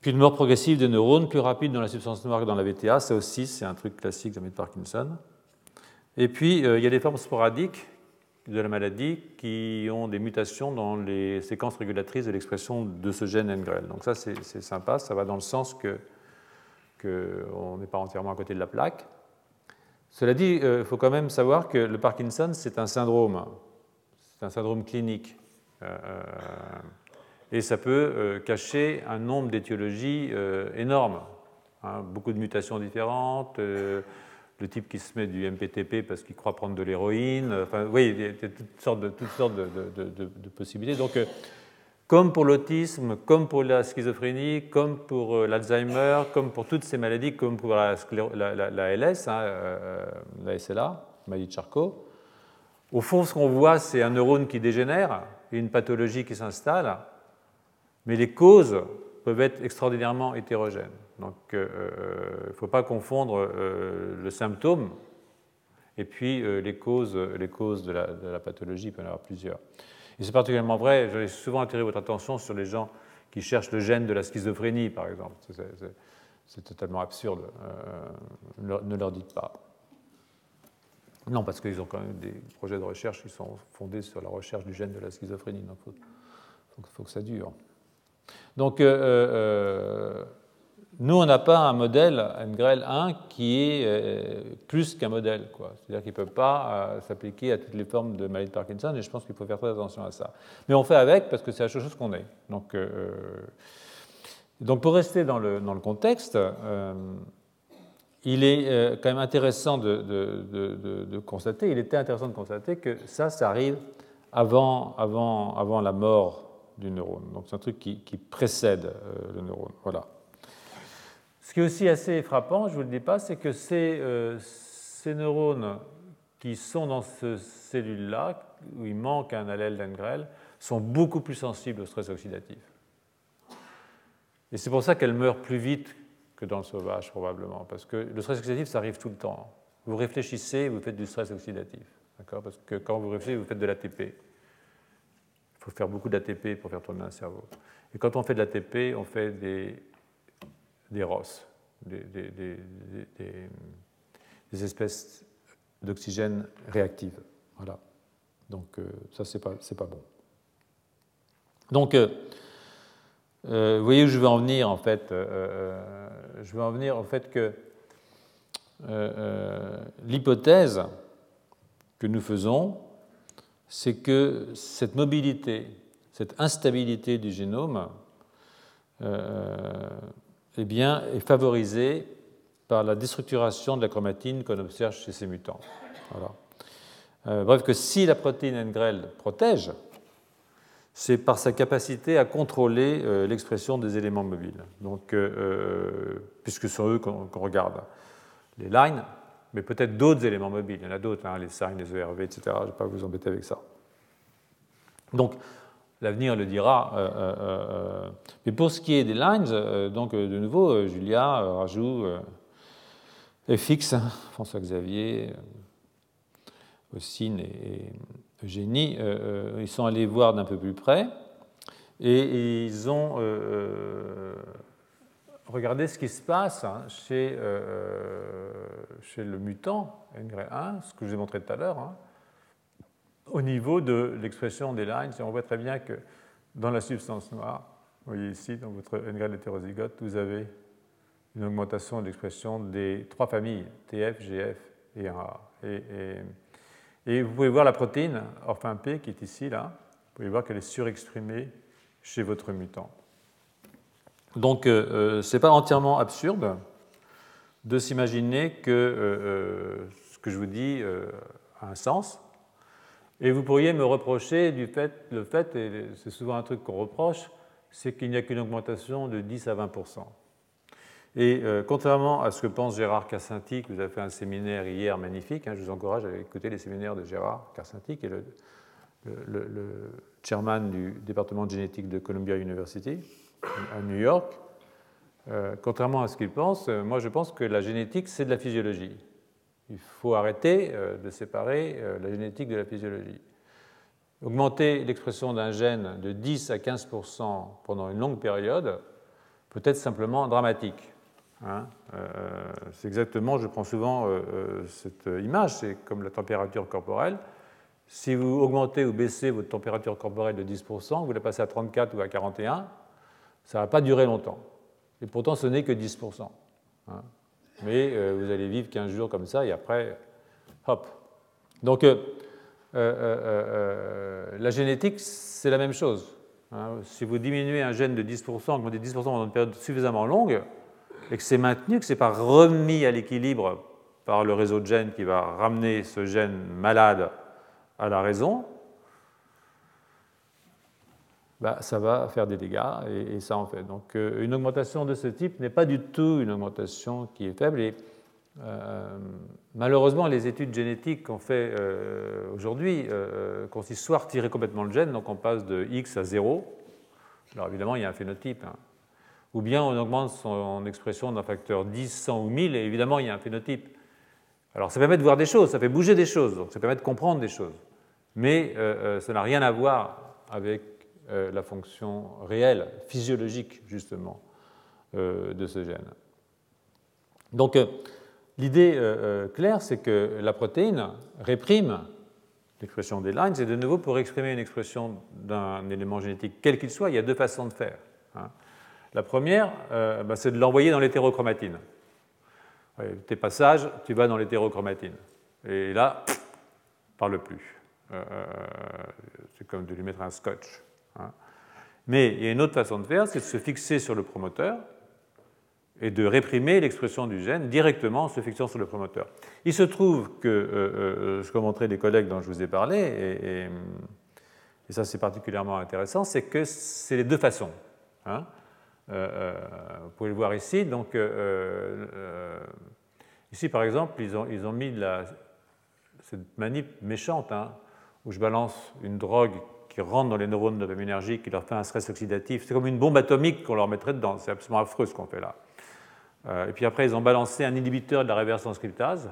Puis une mort progressive des neurones, plus rapide dans la substance noire que dans la VTA, ça aussi c'est un truc classique dans la maladie de Parkinson. Et puis il y a des formes sporadiques de la maladie qui ont des mutations dans les séquences régulatrices de l'expression de ce gène NGREL. Donc ça c'est sympa, ça va dans le sens que qu'on n'est pas entièrement à côté de la plaque. Cela dit, il euh, faut quand même savoir que le Parkinson, c'est un syndrome, c'est un syndrome clinique. Euh, euh, et ça peut cacher un nombre d'étiologies énormes. Hein. beaucoup de mutations différentes, le type qui se met du MPTP parce qu'il croit prendre de l'héroïne. Enfin, oui, il y a toutes sortes de, toutes sortes de, possibilités. Donc, comme pour l'autisme, comme pour la schizophrénie, comme pour euh, l'Alzheimer, comme pour toutes ces maladies, comme pour la, LS, hein, euh, la SLA, maladie de Charcot. Au fond, ce qu'on voit, c'est un neurone qui dégénère, une pathologie qui s'installe, mais les causes peuvent être extraordinairement hétérogènes. Donc, euh, il ne faut pas confondre le symptôme et puis les causes, les causes de, de la pathologie, il peut y en avoir plusieurs. Et c'est particulièrement vrai, j'avais souvent attiré votre attention sur les gens qui cherchent le gène de la schizophrénie, par exemple. C'est totalement absurde. Euh, ne leur dites pas. Non, parce qu'ils ont quand même des projets de recherche qui sont fondés sur la recherche du gène de la schizophrénie. Donc, il faut, que ça dure. Donc, euh, euh, nous, on n'a pas un modèle NGREL 1 qui est euh, plus qu'un modèle. C'est-à-dire qu'il ne peut pas euh, s'appliquer à toutes les formes de maladie de Parkinson, et je pense qu'il faut faire très attention à ça. Mais on fait avec parce que c'est la chose qu'on est. Donc, euh, donc, pour rester dans le, dans le contexte, il est quand même intéressant de, de, de, constater, il était intéressant de constater que ça, ça arrive avant, avant, avant la mort du neurone. Donc c'est un truc qui, qui précède le neurone. Voilà. Ce qui est aussi assez frappant, je ne vous le dis pas, c'est que ces, euh, ces, neurones qui sont dans cette cellule-là, où il manque un allèle d'Engrel, sont beaucoup plus sensibles au stress oxydatif. Et c'est pour ça qu'elles meurent plus vite que dans le sauvage, probablement, parce que le stress oxydatif, ça arrive tout le temps. Vous réfléchissez, vous faites du stress oxydatif. Parce que quand vous réfléchissez, vous faites de l'ATP. Il faut faire beaucoup d'ATP pour faire tourner un cerveau. Et quand on fait de l'ATP, on fait des des ROS, des, espèces d'oxygène réactives. Voilà. Donc euh, ça, c'est pas, pas bon. Donc, euh, euh, vous voyez où je veux en venir, en fait. je veux en venir au fait que l'hypothèse que nous faisons, c'est que cette mobilité, cette instabilité du génome eh bien, est favorisé par la déstructuration de la chromatine qu'on observe chez ces mutants. Euh, bref, que si la protéine NGREL protège, c'est par sa capacité à contrôler euh, l'expression des éléments mobiles. Donc, euh, puisque ce sont eux qu'on regarde. Les lines, mais peut-être d'autres éléments mobiles. Il y en a d'autres, hein, les signes, les ERV, etc. Je ne vais pas vous embêter avec ça. Donc, L'avenir le dira. Euh, euh, euh, mais pour ce qui est des lines, donc de nouveau, Julia rajoute FX, François Xavier, Ossine et Eugénie, ils sont allés voir d'un peu plus près et, ils ont regardé ce qui se passe hein, chez, le mutant NGRE1, ce que je vous ai montré tout à l'heure. Hein au niveau de l'expression des lines. on voit très bien que dans la substance noire, vous voyez ici, dans votre NGREL hétérozygote, vous avez une augmentation de l'expression des trois familles, TF, GF et RA. Et, et, vous pouvez voir la protéine orphin P qui est ici, là. Vous pouvez voir qu'elle est surexprimée chez votre mutant. Donc, euh, euh, ce n'est pas entièrement absurde de s'imaginer que euh, ce que je vous dis a un sens, et vous pourriez me reprocher du fait, le fait, et c'est souvent un truc qu'on reproche, c'est qu'il n'y a qu'une augmentation de 10 à 20% Et euh, contrairement à ce que pense Gérard Carcinti, vous avez fait un séminaire hier magnifique, hein, je vous encourage à écouter les séminaires de Gérard Carcinti, qui est le, chairman du département de génétique de Columbia University à New York. Euh, contrairement à ce qu'ils pensent, euh, moi je pense que la génétique, c'est de la physiologie. Il faut arrêter de séparer la génétique de la physiologie. Augmenter l'expression d'un gène de 10 à 15% pendant une longue période peut être simplement dramatique. Hein. c'est exactement, je prends souvent cette image, c'est comme la température corporelle. Si vous augmentez ou baissez votre température corporelle de 10%, vous la passez à 34 ou à 41, ça ne va pas durer longtemps. Et pourtant, ce n'est que 10%. Hein. Mais euh, vous allez vivre 15 jours comme ça et après, hop. Donc, euh, euh, la génétique, c'est la même chose. Hein. Si vous diminuez un gène de 10%, augmentez 10% pendant une période suffisamment longue, et que c'est maintenu, que ce n'est pas remis à l'équilibre par le réseau de gènes qui va ramener ce gène malade à la raison, bah, ça va faire des dégâts et, ça en fait. Donc euh, une augmentation de ce type n'est pas du tout une augmentation qui est faible. Et euh, malheureusement, les études génétiques qu'on fait euh, aujourd'hui consistent soit à retirer complètement le gène, donc on passe de X à 0. Alors évidemment, il y a un phénotype. Hein. Ou bien on augmente son expression d'un facteur 10, 100 ou 1000, et évidemment, il y a un phénotype. Alors ça permet de voir des choses, ça fait bouger des choses, donc ça permet de comprendre des choses mais euh, euh, ça n'a rien à voir avec euh, la fonction réelle, physiologique justement, de ce gène. Donc l'idée claire, c'est que la protéine réprime l'expression des lines, et de nouveau, pour exprimer une expression d'un élément génétique, quel qu'il soit, il y a deux façons de faire. Hein. La première, bah, c'est de l'envoyer dans l'hétérochromatine. Tes passages, tu vas dans l'hétérochromatine. Et là, parle plus. Euh, c'est comme de lui mettre un scotch. Hein. Mais il y a une autre façon de faire, c'est de se fixer sur le promoteur et de réprimer l'expression du gène directement en se fixant sur le promoteur. Il se trouve que, euh, euh, ce qu'ont montré les collègues dont je vous ai parlé, et, ça c'est particulièrement intéressant, c'est que c'est les deux façons. Hein. vous pouvez le voir ici. Donc, ici par exemple, ils ont, ils ont mis cette manip méchante. Hein, où je balance une drogue qui rentre dans les neurones dopaminergiques, qui leur fait un stress oxydatif. C'est comme une bombe atomique qu'on leur mettrait dedans. C'est absolument affreux ce qu'on fait là. Euh, et puis après, ils ont balancé un inhibiteur de la reverse transcriptase,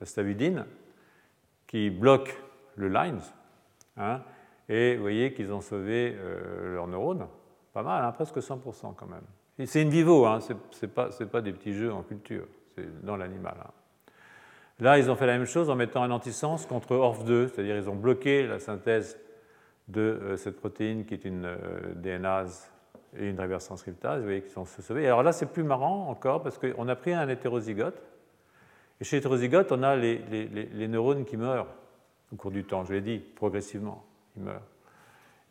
la stavudine, qui bloque le lines. Hein, et vous voyez qu'ils ont sauvé euh, leurs neurones. Pas mal, hein, presque 100% quand même. C'est in vivo, hein, ce n'est pas, pas, des petits jeux en culture, c'est dans l'animal. Hein. Là, ils ont fait la même chose en mettant un antisens contre ORF2, c'est-à-dire ils ont bloqué la synthèse de euh, cette protéine qui est une euh, DNase et une reverse transcriptase. Vous voyez qu'ils sont sauvés. Alors là, c'est plus marrant encore parce qu'on a pris un hétérozygote. Et chez l'hétérozygote, on a les, neurones qui meurent au cours du temps, je l'ai dit, progressivement, ils meurent.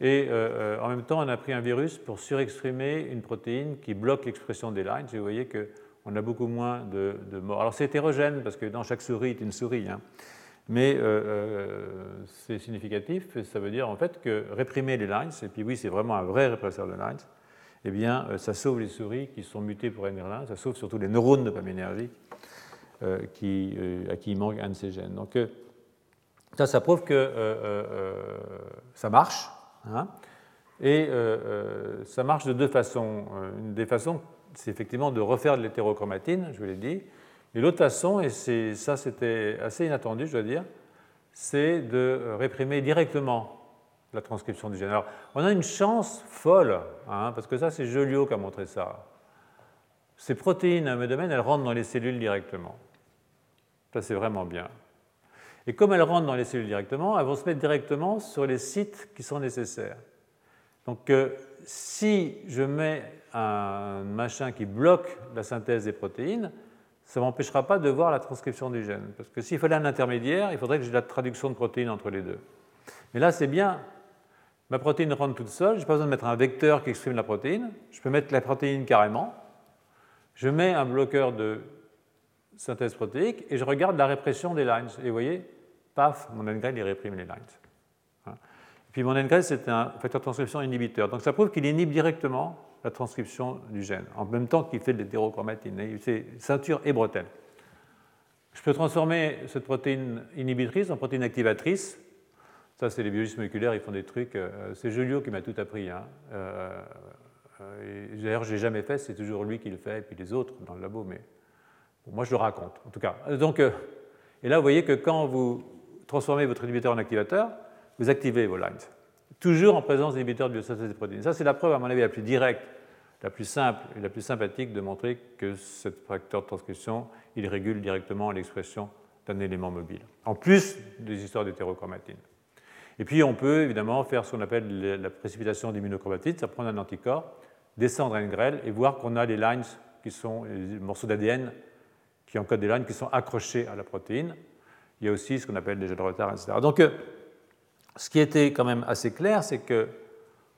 Et euh, en même temps, on a pris un virus pour surexprimer une protéine qui bloque l'expression des lines. Vous voyez que on a beaucoup moins de, morts. Alors c'est hétérogène parce que dans chaque souris est une souris, hein. Mais euh, euh, c'est significatif ça veut dire en fait que réprimer les lines, et puis oui c'est vraiment un vrai répresseur de lines, eh bien euh, ça sauve les souris qui sont mutées pour NR1, ça sauve surtout les neurones dopaminergiques qui, à qui il manque un de ces gènes. Donc ça, ça prouve que ça marche. Hein. et ça marche de deux façons. Une des façons c'est effectivement de refaire de l'hétérochromatine, je vous l'ai dit. Et l'autre façon, et ça c'était assez inattendu, je dois dire, c'est de réprimer directement la transcription du gène. Alors, on a une chance folle, hein, parce que ça, c'est Joliot qui a montré ça. Ces protéines à domaine, elles rentrent dans les cellules directement. Ça, c'est vraiment bien. Et comme elles rentrent dans les cellules directement, elles vont se mettre directement sur les sites qui sont nécessaires. Donc, euh, si je mets un machin qui bloque la synthèse des protéines, ça ne m'empêchera pas de voir la transcription du gène. Parce que s'il fallait un intermédiaire, il faudrait que j'ai la traduction de protéines entre les deux. Mais là, c'est bien. Ma protéine rentre toute seule, je n'ai pas besoin de mettre un vecteur qui exprime la protéine. Je peux mettre la protéine carrément. Je mets un bloqueur de synthèse protéique et je regarde la répression des lines. Et vous voyez, paf, mon NGREL, il réprime les lines. Hein. Et puis mon NGREL, c'est un facteur de transcription inhibiteur. Donc ça prouve qu'il inhibe directement la transcription du gène, en même temps qu'il fait de l'hétérochromatine. C'est ceinture et bretelle. Je peux transformer cette protéine inhibitrice en protéine activatrice. Ça, c'est les biologistes moléculaires, ils font des trucs. Euh, c'est Julio qui m'a tout appris. Hein. Euh, euh, D'ailleurs, je n'ai jamais fait, c'est toujours lui qui le fait, et puis les autres dans le labo, mais moi je le raconte, en tout cas. Donc, et là, vous voyez que quand vous transformez votre inhibiteur en activateur, vous activez vos lines, toujours en présence d'inhibiteurs de biosynthèse des protéines. Ça, c'est la preuve, à mon avis, la plus directe, la plus simple et la plus sympathique de montrer que ce facteur de transcription, il régule directement l'expression d'un élément mobile, en plus des histoires d'hétérochromatine. Et puis, on peut évidemment faire ce qu'on appelle la précipitation d'immunochromatine, c'est prendre un anticorps, descendre à une grêle et voir qu'on a les lines qui sont les morceaux d'ADN qui encodent des lines qui sont accrochés à la protéine. Il y a aussi ce qu'on appelle des jeux de retard, etc. Donc, euh, ce qui était quand même assez clair, c'est que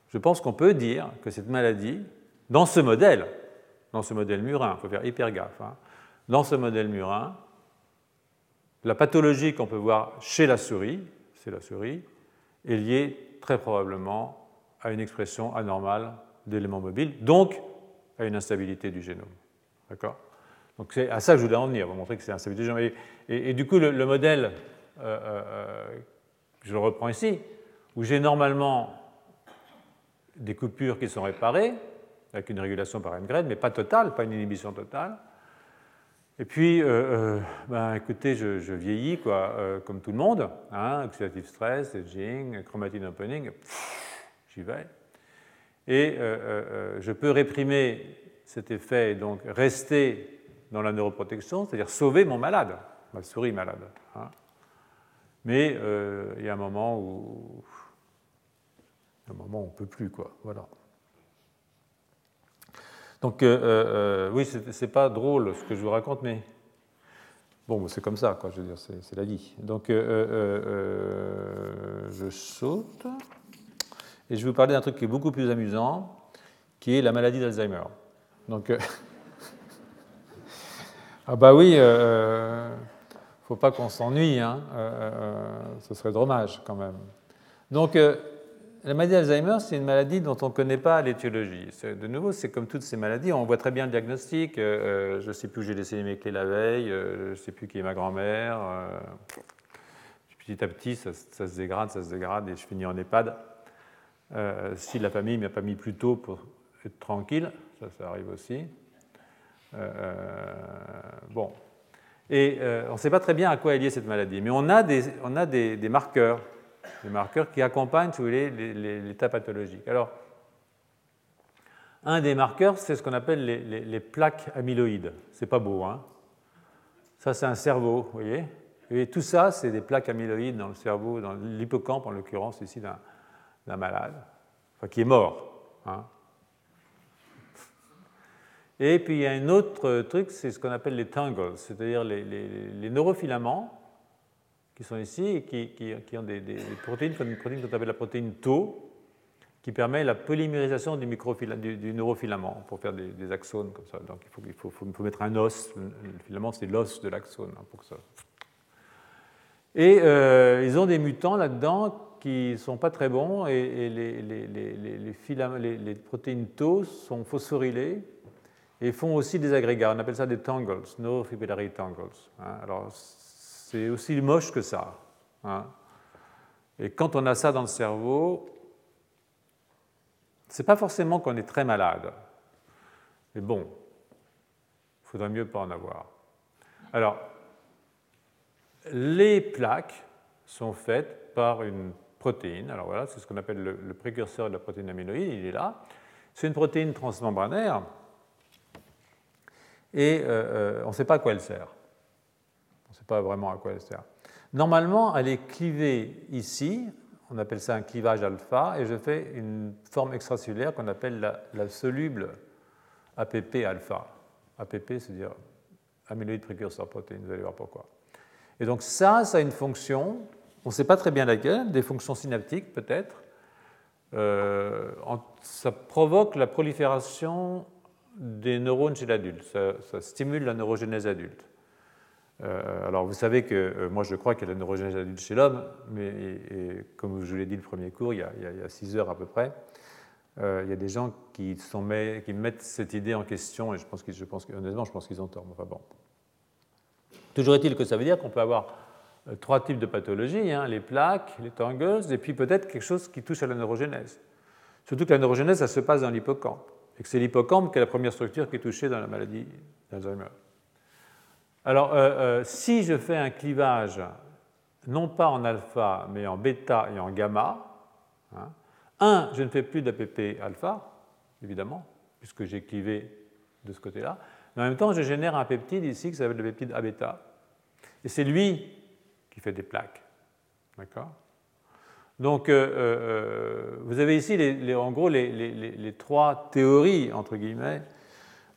je pense qu'on peut dire que cette maladie, dans ce modèle, dans ce modèle murin, il faut faire hyper gaffe, hein, dans ce modèle murin, la pathologie qu'on peut voir chez la souris, c'est la souris, est liée très probablement à une expression anormale d'éléments mobiles, donc à une instabilité du génome. D'accord? Donc c'est à ça que je voulais en venir, vous montrer que c'est instabilité du génome. Et, du coup, le, modèle, euh, euh, euh, je le reprends ici, où j'ai normalement des coupures qui sont réparées, avec une régulation par graine, mais pas totale, pas une inhibition totale. Et puis, ben, écoutez, je, vieillis, quoi, comme tout le monde, hein, oxidative stress, aging, chromatine opening, j'y vais. Et euh, euh, euh, je peux réprimer cet effet et donc rester dans la neuroprotection, c'est-à-dire sauver mon malade, ma souris malade. Hein. Mais il y a un moment où, un moment où on ne peut plus, quoi. Voilà. Donc, oui, c'est pas drôle ce que je vous raconte, mais bon, c'est comme ça, quoi. Je veux dire, c'est la vie. Donc, je saute. Et je vais vous parler d'un truc qui est beaucoup plus amusant, qui est la maladie d'Alzheimer. Donc, euh, ah bah oui, euh, euh faut pas qu'on s'ennuie, hein, euh, ce serait dommage quand même. Donc, la maladie d'Alzheimer, c'est une maladie dont on ne connaît pas l'étiologie. De nouveau, c'est comme toutes ces maladies, on voit très bien le diagnostic. je ne sais plus où j'ai laissé mes clés la veille, je ne sais plus qui est ma grand-mère. petit à petit, ça, ça, se dégrade, ça se dégrade, et je finis en EHPAD. Euh, si la famille ne m'a pas mis plus tôt pour être tranquille, ça, ça arrive aussi. Euh, bon. Et euh, on ne sait pas très bien à quoi est liée cette maladie, mais on a des, on a des, marqueurs, des marqueurs qui accompagnent, si vous voulez, l'état pathologique. Alors, un des marqueurs, c'est ce qu'on appelle les, plaques amyloïdes. C'est pas beau, hein Ça, c'est un cerveau, vous voyez Et tout ça, c'est des plaques amyloïdes dans le cerveau, dans l'hippocampe en l'occurrence, ici, d'un malade, enfin qui est mort. Hein. Et puis il y a un autre truc, c'est ce qu'on appelle les tangles, c'est-à-dire les, neurofilaments qui sont ici et qui, ont des, protéines, comme une protéine qu'on appelle la protéine Tau, qui permet la polymérisation du, neurofilament pour faire des, axones comme ça. Donc il faut, mettre un os, le filament c'est l'os de l'axone hein, pour ça. Et euh, ils ont des mutants là-dedans qui ne sont pas très bons et, les, les, protéines Tau sont phosphorylées et font aussi des agrégats. On appelle ça des tangles, no fibrillary tangles. Hein. Alors, c'est aussi moche que ça. Hein. Et quand on a ça dans le cerveau, c'est pas forcément qu'on est très malade. Mais bon, il faudrait mieux pas en avoir. Alors, les plaques sont faites par une protéine. Alors voilà, c'est ce qu'on appelle le, précurseur de la protéine amyloïde, il est là. C'est une protéine transmembranaire et euh, euh, on ne sait pas à quoi elle sert. On ne sait pas vraiment à quoi elle sert. Normalement, elle est clivée ici, on appelle ça un clivage alpha, et je fais une forme extracellulaire qu'on appelle la, soluble APP alpha. APP, c'est-à-dire amyloïde précurseur protéine, vous allez voir pourquoi. Et donc ça, ça a une fonction on ne sait pas très bien laquelle, des fonctions synaptiques peut-être. Euh, ça provoque la prolifération des neurones chez l'adulte, ça, stimule la neurogénèse adulte. Euh, alors vous savez que euh, moi je crois qu'il y a la neurogénèse adulte chez l'homme, mais comme je vous l'ai dit le premier cours, il y, a, il 6 heures à peu près, il y a des gens qui, mettent cette idée en question et je pense, je pense honnêtement je pense qu'ils ont tort. Toujours est-il que ça veut dire qu'on peut avoir euh, trois types de pathologies, hein, les plaques, les tangles, et puis peut-être quelque chose qui touche à la neurogénèse. Surtout que la neurogénèse, ça se passe dans l'hippocampe. Et que c'est l'hippocampe qui est la première structure qui est touchée dans la maladie d'Alzheimer. Alors, euh, euh, si je fais un clivage, non pas en alpha, mais en bêta et en gamma, hein, un, je ne fais plus d'APP alpha, évidemment, puisque j'ai clivé de ce côté-là, mais en même temps, je génère un peptide ici qui s'appelle le peptide A bêta, et c'est lui qui fait des plaques. D'accord? Donc, euh, euh, vous avez ici, en gros, les, trois théories, entre guillemets,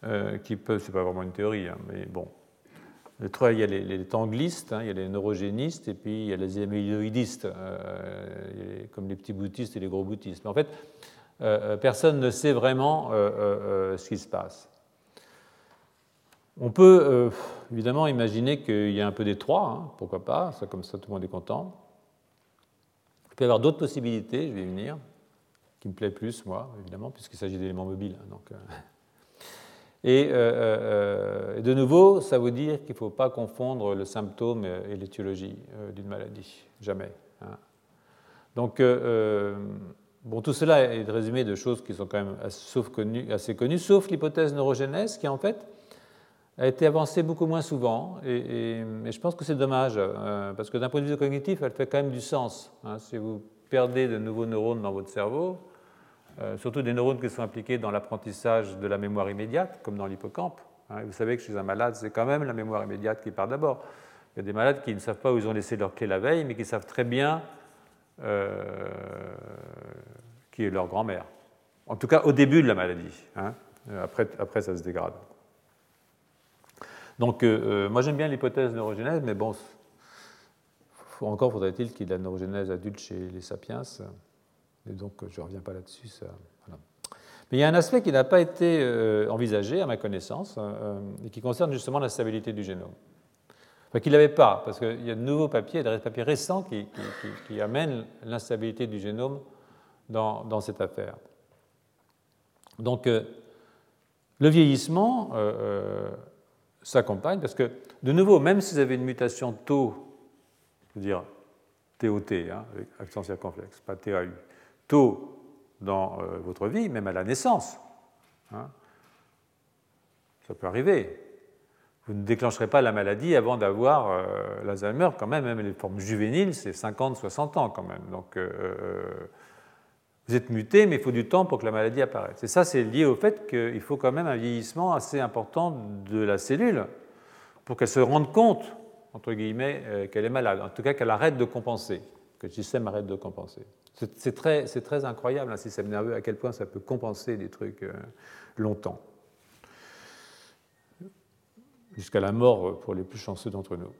euh, qui peuvent, c'est pas vraiment une théorie, hein, mais bon. Les trois, il y a les, tanglistes, hein, il y a les neurogénistes, et puis il y a les amyloïdistes, comme les petits boutistes et les gros boutistes. Mais en fait, personne ne sait vraiment ce qui se passe. On peut évidemment imaginer qu'il y a un peu des trois, hein, pourquoi pas, ça, comme ça tout le monde est content peut y avoir d'autres possibilités, je vais y venir, qui me plaît plus, moi, évidemment, puisqu'il s'agit d'éléments mobiles. Hein, donc, euh. euh, euh, et, de nouveau, ça veut dire qu'il ne faut pas confondre le symptôme et l'étiologie d'une maladie. Jamais. Hein. Donc, bon, tout cela est résumé de choses qui sont quand même assez connues, sauf l'hypothèse neurogénèse, qui en fait a été avancée beaucoup moins souvent, et, je pense que c'est dommage, euh, parce que d'un point de vue cognitif, elle fait quand même du sens. Hein. si vous perdez de nouveaux neurones dans votre cerveau, euh, surtout des neurones qui sont impliqués dans l'apprentissage de la mémoire immédiate, comme dans l'hippocampe, hein. vous savez que chez un malade, c'est quand même la mémoire immédiate qui part d'abord. Il y a des malades qui ne savent pas où ils ont laissé leur clé la veille, mais qui savent très bien euh, qui est leur grand-mère. En tout cas, au début de la maladie. Hein. Après, après, ça se dégrade. Donc, euh, euh, moi j'aime bien l'hypothèse neurogénèse, mais bon, encore faudrait-il qu'il y ait de la neurogénèse adulte chez les sapiens. Et donc, je ne reviens pas là-dessus. Mais il y a un aspect qui n'a pas été euh, envisagé, à ma connaissance, et qui concerne justement la stabilité du génome. Enfin, qu'il n'avait pas, parce qu'il y a de nouveaux papiers, des papiers récents qui, amènent l'instabilité du génome dans, cette affaire. Donc, le vieillissement s'accompagne, parce que, de nouveau, même si vous avez une mutation tau, je veux dire TOT, hein, avec accent circonflexe, pas TAU, tau dans euh, votre vie, même à la naissance, hein, ça peut arriver. Vous ne déclencherez pas la maladie avant d'avoir euh, l'Alzheimer, quand même, même les formes juvéniles, c'est 50, 60 ans quand même. Donc, euh, vous êtes muté, mais il faut du temps pour que la maladie apparaisse. Et ça, c'est lié au fait qu'il faut quand même un vieillissement assez important de la cellule pour qu'elle se rende compte, entre guillemets, euh, qu'elle est malade. En tout cas, qu'elle arrête de compenser, que le système arrête de compenser. C'est très, très, incroyable un système nerveux, à quel point ça peut compenser des trucs euh, longtemps. Jusqu'à la mort pour les plus chanceux d'entre nous.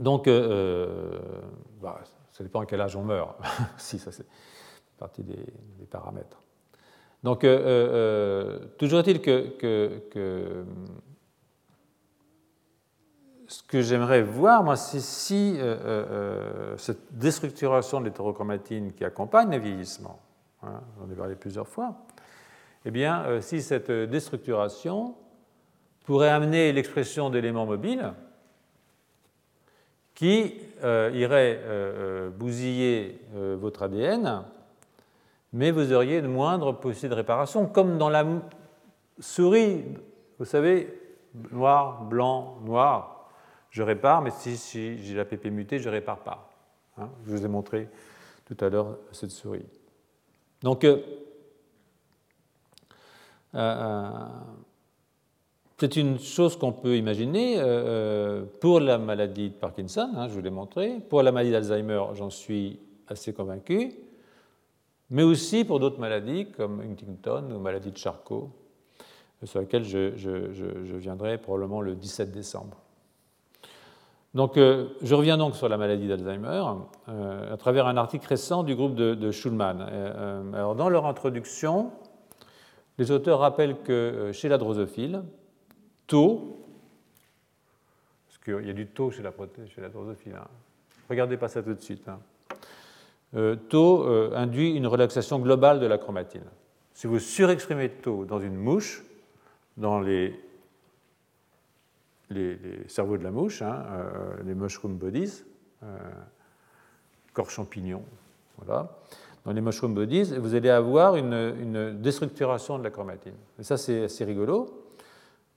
Donc, euh, bah, ça dépend à quel âge on meurt. si, ça c'est partie des, paramètres. Donc, euh, euh, toujours est-il que, ce que j'aimerais voir, moi, c'est si euh, cette déstructuration de l'hétérochromatine qui accompagne le vieillissement, hein, j'en ai parlé plusieurs fois, eh bien, si cette déstructuration pourrait amener l'expression d'éléments mobiles, qui euh, irait euh, euh, bousiller votre ADN, mais vous auriez une moindre possibilité de réparation, comme dans la souris, vous savez, noir, blanc, noir, je répare, mais si, j'ai la PP mutée, je ne répare pas. Hein. je vous ai montré tout à l'heure cette souris. Donc, c'est une chose qu'on peut imaginer euh, euh, pour la maladie de Parkinson, hein, je vous l'ai montré. Pour la maladie d'Alzheimer, j'en suis assez convaincu. Mais aussi pour d'autres maladies comme Huntington ou maladie de Charcot, sur laquelle je, viendrai probablement le 17 décembre. Donc, euh, je reviens donc sur la maladie d'Alzheimer à travers un article récent du groupe de, de Schulman. alors, dans leur introduction, les auteurs rappellent que chez la drosophile, taux, parce qu'il y a du taux chez la, chez drosophile, hein. regardez pas ça tout de suite, hein. euh, taux euh, induit une relaxation globale de la chromatine. Si vous surexprimez taux dans une mouche, dans les, cerveaux de la mouche, hein, euh, les mushroom bodies, corps champignons, voilà. dans les mushroom bodies, vous allez avoir une, déstructuration de la chromatine. Et ça, c'est assez rigolo.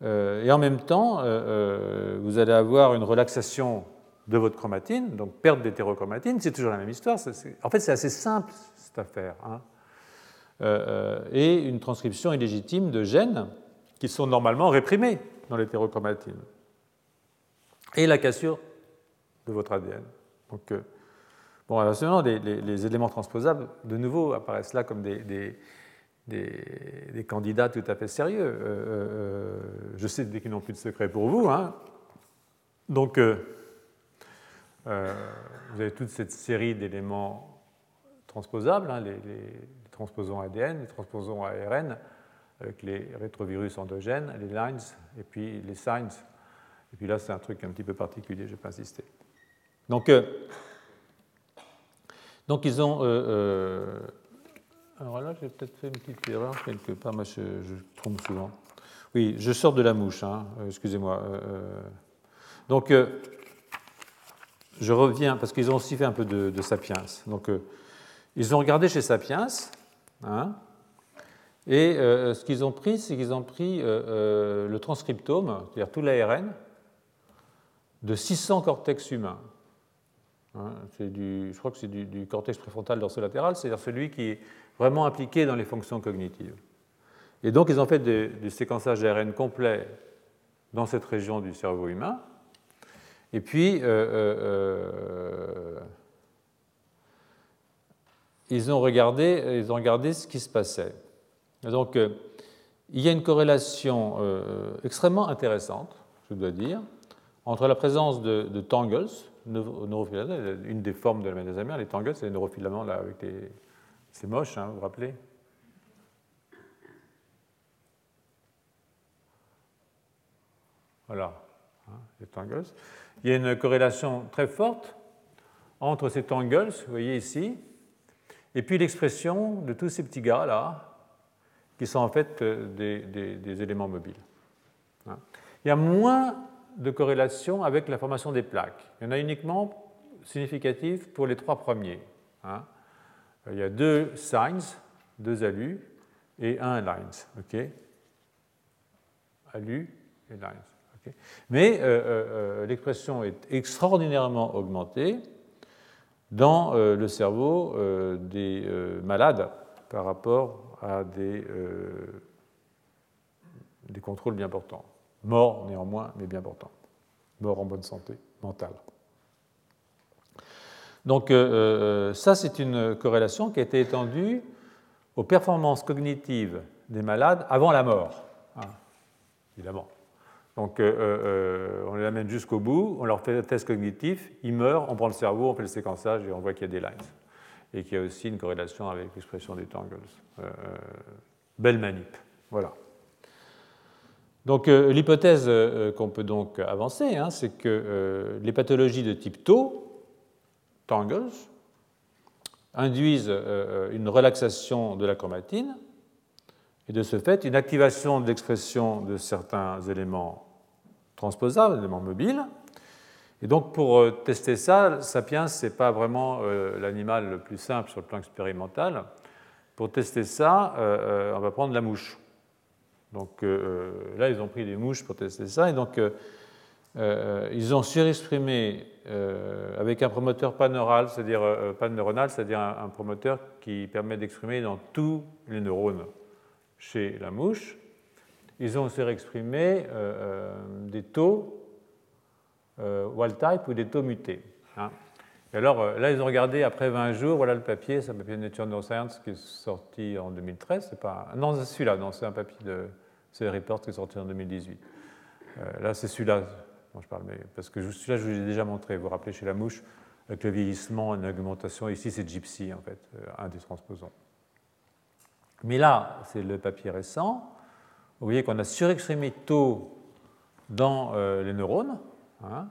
Euh, et en même temps, euh, euh, vous allez avoir une relaxation de votre chromatine, donc perte d'hétérochromatine, c'est toujours la même histoire. en fait, c'est assez simple cette affaire. Hein. et une transcription illégitime de gènes qui sont normalement réprimés dans l'hétérochromatine. Et la cassure de votre ADN. Donc, bon, alors, les, éléments transposables, de nouveau, apparaissent là comme des, candidats tout à fait sérieux. Euh, euh, je sais qu'ils n'ont plus de secret pour vous. Hein. Donc, euh, vous avez toute cette série d'éléments transposables, hein, les, transposons ADN, les transposons ARN, avec les rétrovirus endogènes, les lines, et puis les signs. Et puis là, c'est un truc un petit peu particulier, je ne vais pas insister. Donc, donc ils ont alors là, j'ai peut-être fait une petite erreur quelque part, moi je, trompe souvent. Oui, je sors de la mouche, hein, euh, excusez-moi. Euh, euh. donc, je reviens, parce qu'ils ont aussi fait un peu de, Sapiens. Donc, ils ont regardé chez Sapiens, hein, et ce qu'ils ont pris, c'est qu'ils ont pris le transcriptome, c'est-à-dire tout l'ARN, de 600 cortex humains. Hein, du, je crois que c'est du, cortex préfrontal dorsolatéral, c'est-à-dire celui qui vraiment impliqués dans les fonctions cognitives. Et donc, ils ont fait du séquençage d'ARN complet dans cette région du cerveau humain. Et puis, euh, euh, euh, ils, ont regardé, ils ont regardé ce qui se passait. donc, il y a une corrélation extrêmement intéressante, je dois dire, entre la présence de, tangles, une des formes de la d'Alzheimer, les tangles, c'est les neurofilaments là, avec les, c'est moche, hein, vous vous rappelez? Voilà, hein, les tangles. Il y a une corrélation très forte entre ces tangles, vous voyez ici, et puis l'expression de tous ces petits gars-là, qui sont en fait euh, des, éléments mobiles. Hein. Il y a moins de corrélation avec la formation des plaques. Il y en a uniquement significatif pour les trois premiers. Il y a deux signs, deux alus, et un lines. ok? Alu et lines. Mais euh, euh, euh, l'expression est extraordinairement augmentée dans le cerveau des malades par rapport à des, des contrôles bien portants. Morts néanmoins, mais bien portants. Morts en bonne santé mentale. Donc euh, euh, ça, c'est une corrélation qui a été étendue aux performances cognitives des malades avant la mort, hein, évidemment. Donc euh, on les amène jusqu'au bout, on leur fait un test cognitif, ils meurent, on prend le cerveau, on fait le séquençage et on voit qu'il y a des lines. Et qu'il y a aussi une corrélation avec l'expression des tangles. belle manip. Voilà. Donc l'hypothèse qu'on peut donc avancer, hein, c'est que les pathologies de type tau, induisent euh, euh, une relaxation de la chromatine et de ce fait une activation de l'expression de certains éléments transposables, éléments mobiles. Et donc pour euh, tester ça, Sapiens, ce n'est pas vraiment l'animal le plus simple sur le plan expérimental. Pour tester ça, on va prendre la mouche. Donc là, ils ont pris des mouches pour tester ça. Et donc euh, ils ont surexprimé euh, avec un promoteur paneural, c'est-à-dire euh, neuronal, c'est-à-dire un, promoteur qui permet d'exprimer dans tous les neurones chez la mouche. Ils ont surexprimé des taux wild type ou des taux mutés. Hein. Et alors là, ils ont regardé après 20 jours, voilà le papier, c'est un papier de Nature Neuroscience qui est sorti en 2013. C'est pas non, c'est celui-là, non, c'est un papier de c'est Report qui est sorti en 2018. là, c'est celui-là je parle, parce que celui-là, je vous l'ai déjà montré. Vous vous rappelez chez la mouche, avec le vieillissement, une augmentation. Ici, c'est Gypsy, en fait, euh, un des transposons. Mais là, c'est le papier récent. Vous voyez qu'on a surexprimé taux dans euh, les neurones. Hein,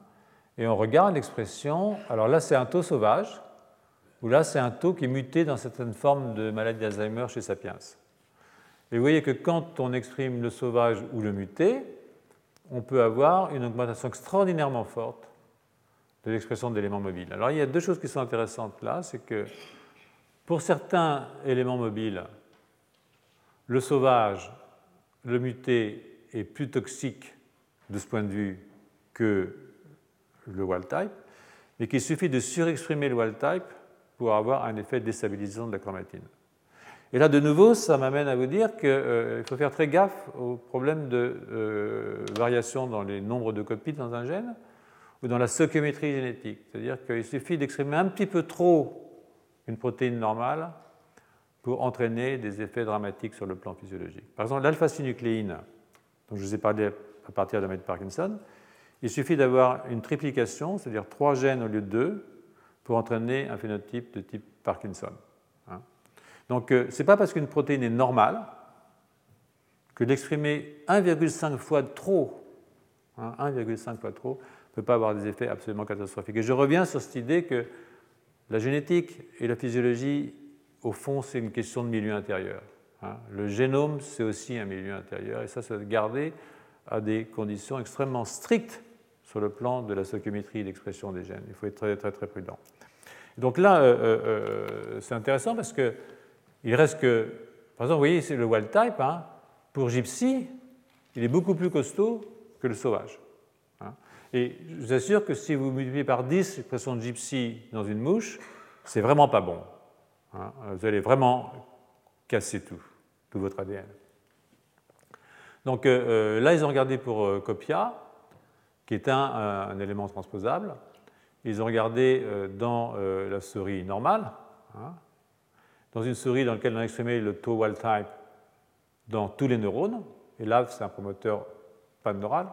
et on regarde l'expression. Alors là, c'est un taux sauvage, ou là, c'est un taux qui est muté dans certaines formes de maladie d'Alzheimer chez Sapiens. Et vous voyez que quand on exprime le sauvage ou le muté, on peut avoir une augmentation extraordinairement forte de l'expression d'éléments mobiles. Alors il y a deux choses qui sont intéressantes là, c'est que Pour certains éléments mobiles, le sauvage, le muté est plus toxique de ce point de vue que le wild type, mais qu'il suffit de surexprimer le wild type pour avoir un effet déstabilisant de la chromatine. Et là, de nouveau, ça m'amène à vous dire qu'il euh, faut faire très gaffe au problème de euh, variation dans les nombres de copies dans un gène ou dans la stoichiométrie génétique. C'est-à-dire qu'il suffit d'exprimer un petit peu trop une protéine normale pour entraîner des effets dramatiques sur le plan physiologique. Par exemple, l'alpha-synucléine, dont je vous ai parlé à partir de la Parkinson, il suffit d'avoir une triplication, c'est-à-dire trois gènes au lieu de deux, pour entraîner un phénotype de type Parkinson. Donc, euh, ce n'est pas parce qu'une protéine est normale que l'exprimer 1,5 fois trop, 1,5 hein, fois trop, ne peut pas avoir des effets absolument catastrophiques. Et je reviens sur cette idée que la génétique et la physiologie, au fond, c'est une question de milieu intérieur. Hein. Le génome, c'est aussi un milieu intérieur, et ça, ça doit gardé à des conditions extrêmement strictes sur le plan de la stoichiométrie et l'expression des gènes. Il faut être très, très, très prudent. Donc là, euh, euh, euh, c'est intéressant parce que il reste que, par exemple, vous voyez, c'est le wild type. Hein, pour Gypsy, il est beaucoup plus costaud que le sauvage. Hein. Et je vous assure que si vous multipliez par 10 l'expression de Gypsy dans une mouche, c'est vraiment pas bon. Hein. Vous allez vraiment casser tout, tout votre ADN. Donc là, ils ont regardé pour Copia qui est un, élément transposable. Ils ont regardé euh, dans euh, la souris normale, dans une souris dans laquelle on a exprimé le tau wild type dans tous les neurones, et là c'est un promoteur pan-neural,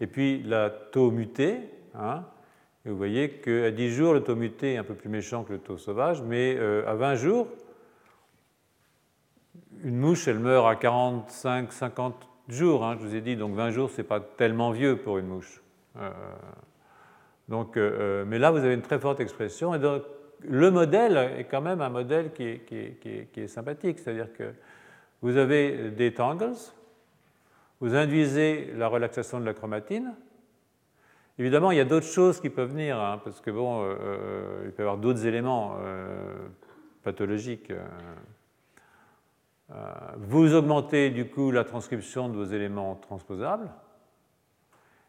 et puis la tau muté, hein, et vous voyez qu'à 10 jours, le taux muté est un peu plus méchant que le taux sauvage, mais euh, à 20 jours, une mouche, elle meurt à 45, 50 jours, hein, je vous ai dit, donc 20 jours, ce n'est pas tellement vieux pour une mouche. Euh, donc, euh, mais là, vous avez une très forte expression, et donc le modèle est quand même un modèle qui est, sympathique, c'est-à-dire que vous avez des tangles, vous induisez la relaxation de la chromatine. Évidemment, il y a d'autres choses qui peuvent venir, hein, parce que bon, il peut y avoir d'autres éléments pathologiques. Euh, vous augmentez du coup la transcription de vos éléments transposables.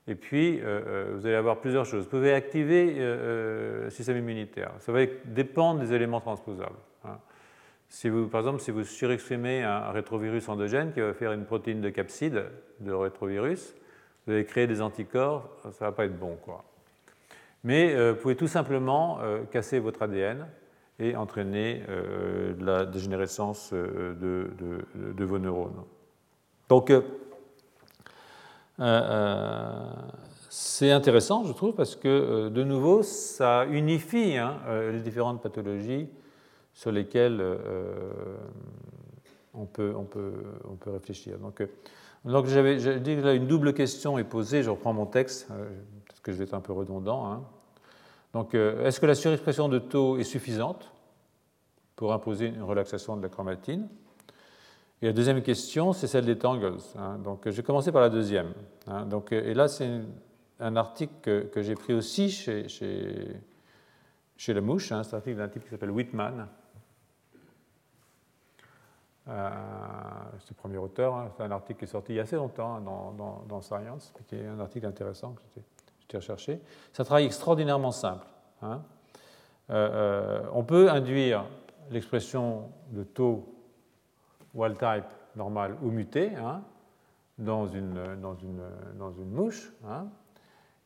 Et puis, euh, euh, vous allez avoir plusieurs choses. Vous pouvez activer le système immunitaire. Ça va dépendre des éléments transposables. Hein. Par exemple, si vous surexprimez un rétrovirus endogène qui va faire une protéine de capside de rétrovirus, vous allez créer des anticorps, ça ne va pas être bon. Quoi. Mais vous pouvez tout simplement casser votre ADN et entraîner euh, la dégénérescence euh, de, vos neurones. Donc, euh, c'est intéressant, je trouve, parce que, de nouveau, ça unifie hein, les différentes pathologies sur lesquelles on peut, on, peut, on, peut, réfléchir. Donc, donc j'avais dit que là, une double question est posée, je reprends mon texte, parce que je vais être un peu redondant. Hein. Donc, euh, est-ce que la surexpression de taux est suffisante pour imposer une relaxation de la chromatine? Et la deuxième question, c'est celle des tangles. Hein. Donc, je vais commencer par la deuxième. Hein. Donc, et là, c'est un article que, j'ai pris aussi chez, chez, la mouche. Hein. C'est un article d'un type qui s'appelle Whitman. Euh, c'est le premier auteur. C'est un article qui est sorti il y a assez longtemps dans, dans, Science, qui est un article intéressant que j'ai recherché. C'est un travail extraordinairement simple. Hein. Euh, euh, on peut induire l'expression de taux wild type normal ou muté hein, dans, une, dans, une, dans, une, mouche. Hein.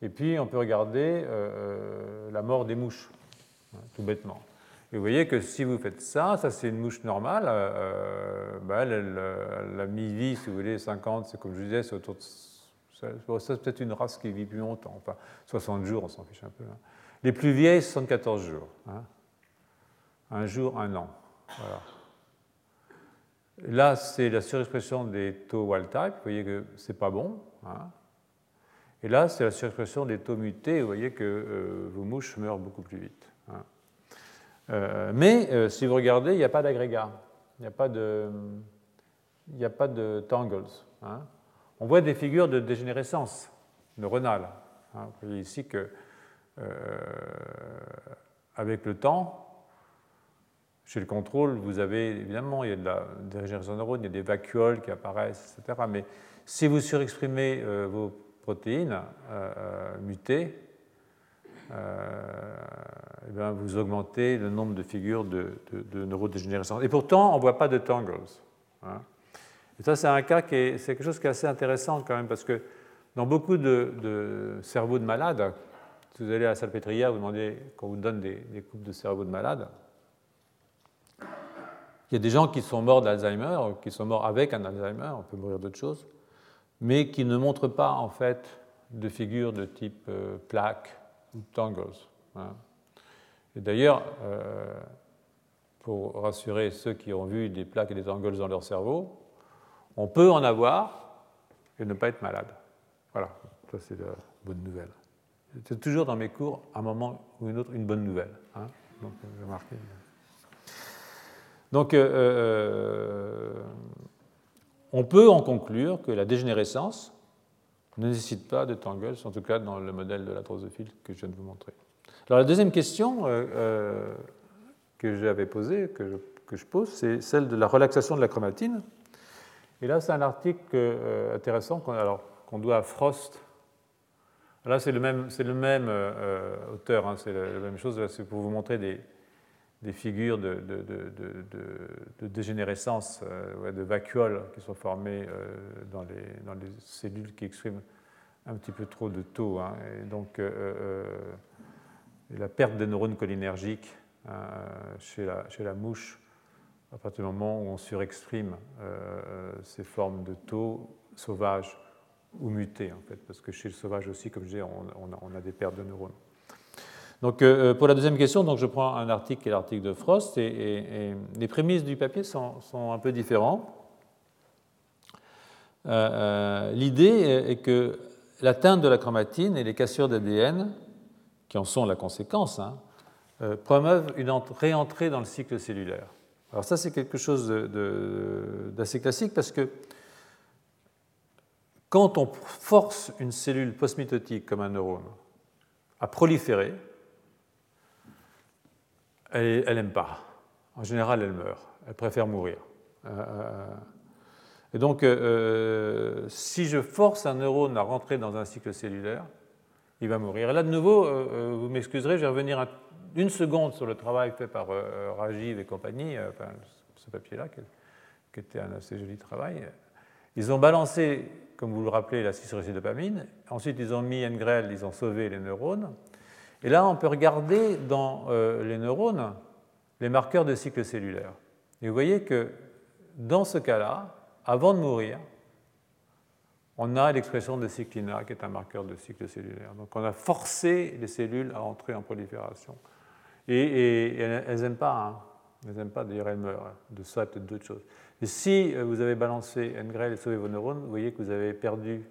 et puis on peut regarder euh, la mort des mouches, tout bêtement. Et vous voyez que si vous faites ça, ça c'est une mouche normale, bah, elle, a mis vie, si vous voulez, 50, c'est comme je disais, c'est autour de c'est peut-être une race qui vit plus longtemps. Enfin, 60 jours, on s'en fiche un peu. Hein. Les plus vieilles, 74 jours. Hein. Un jour, un an. Voilà. Là, c'est la surexpression des taux wild type. Vous voyez que c'est pas bon. Hein. Et là, c'est la surexpression des taux mutés. Vous voyez que euh, vos mouches meurent beaucoup plus vite. Euh, mais euh, si vous regardez, il n'y a pas d'agrégat. Il n'y a pas de, tangles on voit des figures de dégénérescence neuronale. Hein. Vous voyez ici que, avec le temps, Chez le contrôle, vous avez évidemment, il y a de la, des régénérations de neurones, il y a des vacuoles qui apparaissent, etc. Mais si vous surexprimez euh, vos protéines euh, mutées, eh bien, vous augmentez le nombre de figures de, de, neurodégénérescence. Et pourtant, on ne voit pas de tangles. Hein. Et ça, c'est un cas qui est, quelque chose qui est assez intéressant quand même, parce que dans beaucoup de, cerveaux de malades, si vous allez à la salpêtrière, vous demandez qu'on vous donne des, des coupes de cerveaux de malades, il y a des gens qui sont morts d'Alzheimer, qui sont morts avec un Alzheimer, on peut mourir d'autres choses, mais qui ne montrent pas en fait de figures de type euh, plaque ou tangles. Hein. Et d'ailleurs, euh, pour rassurer ceux qui ont vu des plaques et des tangles dans leur cerveau, on peut en avoir et ne pas être malade. Voilà, ça c'est la bonne nouvelle. C'est toujours dans mes cours, à un moment ou une autre, une bonne nouvelle. Hein. Donc, j'ai marqué. Donc, euh, euh, on peut en conclure que la dégénérescence ne nécessite pas de tangles, en tout cas dans le modèle de la drosophile que je viens de vous montrer. Alors, la deuxième question euh, que j'avais posée, que je, que je pose, c'est celle de la relaxation de la chromatine. Et là, c'est un article intéressant qu'on doit à Frost. Là, c'est le même, le même auteur, hein, c'est la, même chose, c'est pour vous montrer des, des figures de, dégénérescence, euh, de vacuoles qui sont formées euh, dans les, cellules qui expriment un petit peu trop de taux. Hein. Et donc, euh, la perte des neurones cholinergiques hein, chez, la, mouche, à partir du moment où on surexprime ces formes de taux sauvages ou mutés, en fait, parce que chez le sauvage aussi, comme je disais, on a des pertes de neurones. Donc, euh, euh, pour la deuxième question, donc je prends un article qui est l'article de Frost, et, les prémices du papier sont, un peu différentes. Euh, l'idée est que l'atteinte de la chromatine et les cassures d'ADN, qui en sont la conséquence, hein, promeuvent une réentrée dans le cycle cellulaire. Alors ça, c'est quelque chose d'assez classique parce que quand on force une cellule postmitotique comme un neurone à proliférer, elle n'aime pas. En général, elle meurt. Elle préfère mourir. Euh, euh, et donc, euh, si je force un neurone à rentrer dans un cycle cellulaire, il va mourir. Et là, de nouveau, vous m'excuserez, je vais revenir une seconde sur le travail fait par Rajiv et compagnie, ce papier-là, qui était un assez joli travail. Ils ont balancé, comme vous le rappelez, la dopamine. Ensuite, ils ont mis Engrel, ils ont sauvé les neurones. Et là, on peut regarder dans euh, les neurones les marqueurs de cycle cellulaire. Et vous voyez que dans ce cas-là, avant de mourir, on a l'expression de cyclina, qui est un marqueur de cycle cellulaire. Donc on a forcé les cellules à entrer en prolifération. Et, elles n'aiment pas, hein. elles n'aiment pas, d'ailleurs elles meurent, de ça peut-être d'autres choses. Et si euh, vous avez balancé NGREL et sauvé vos neurones, vous voyez que vous avez perdu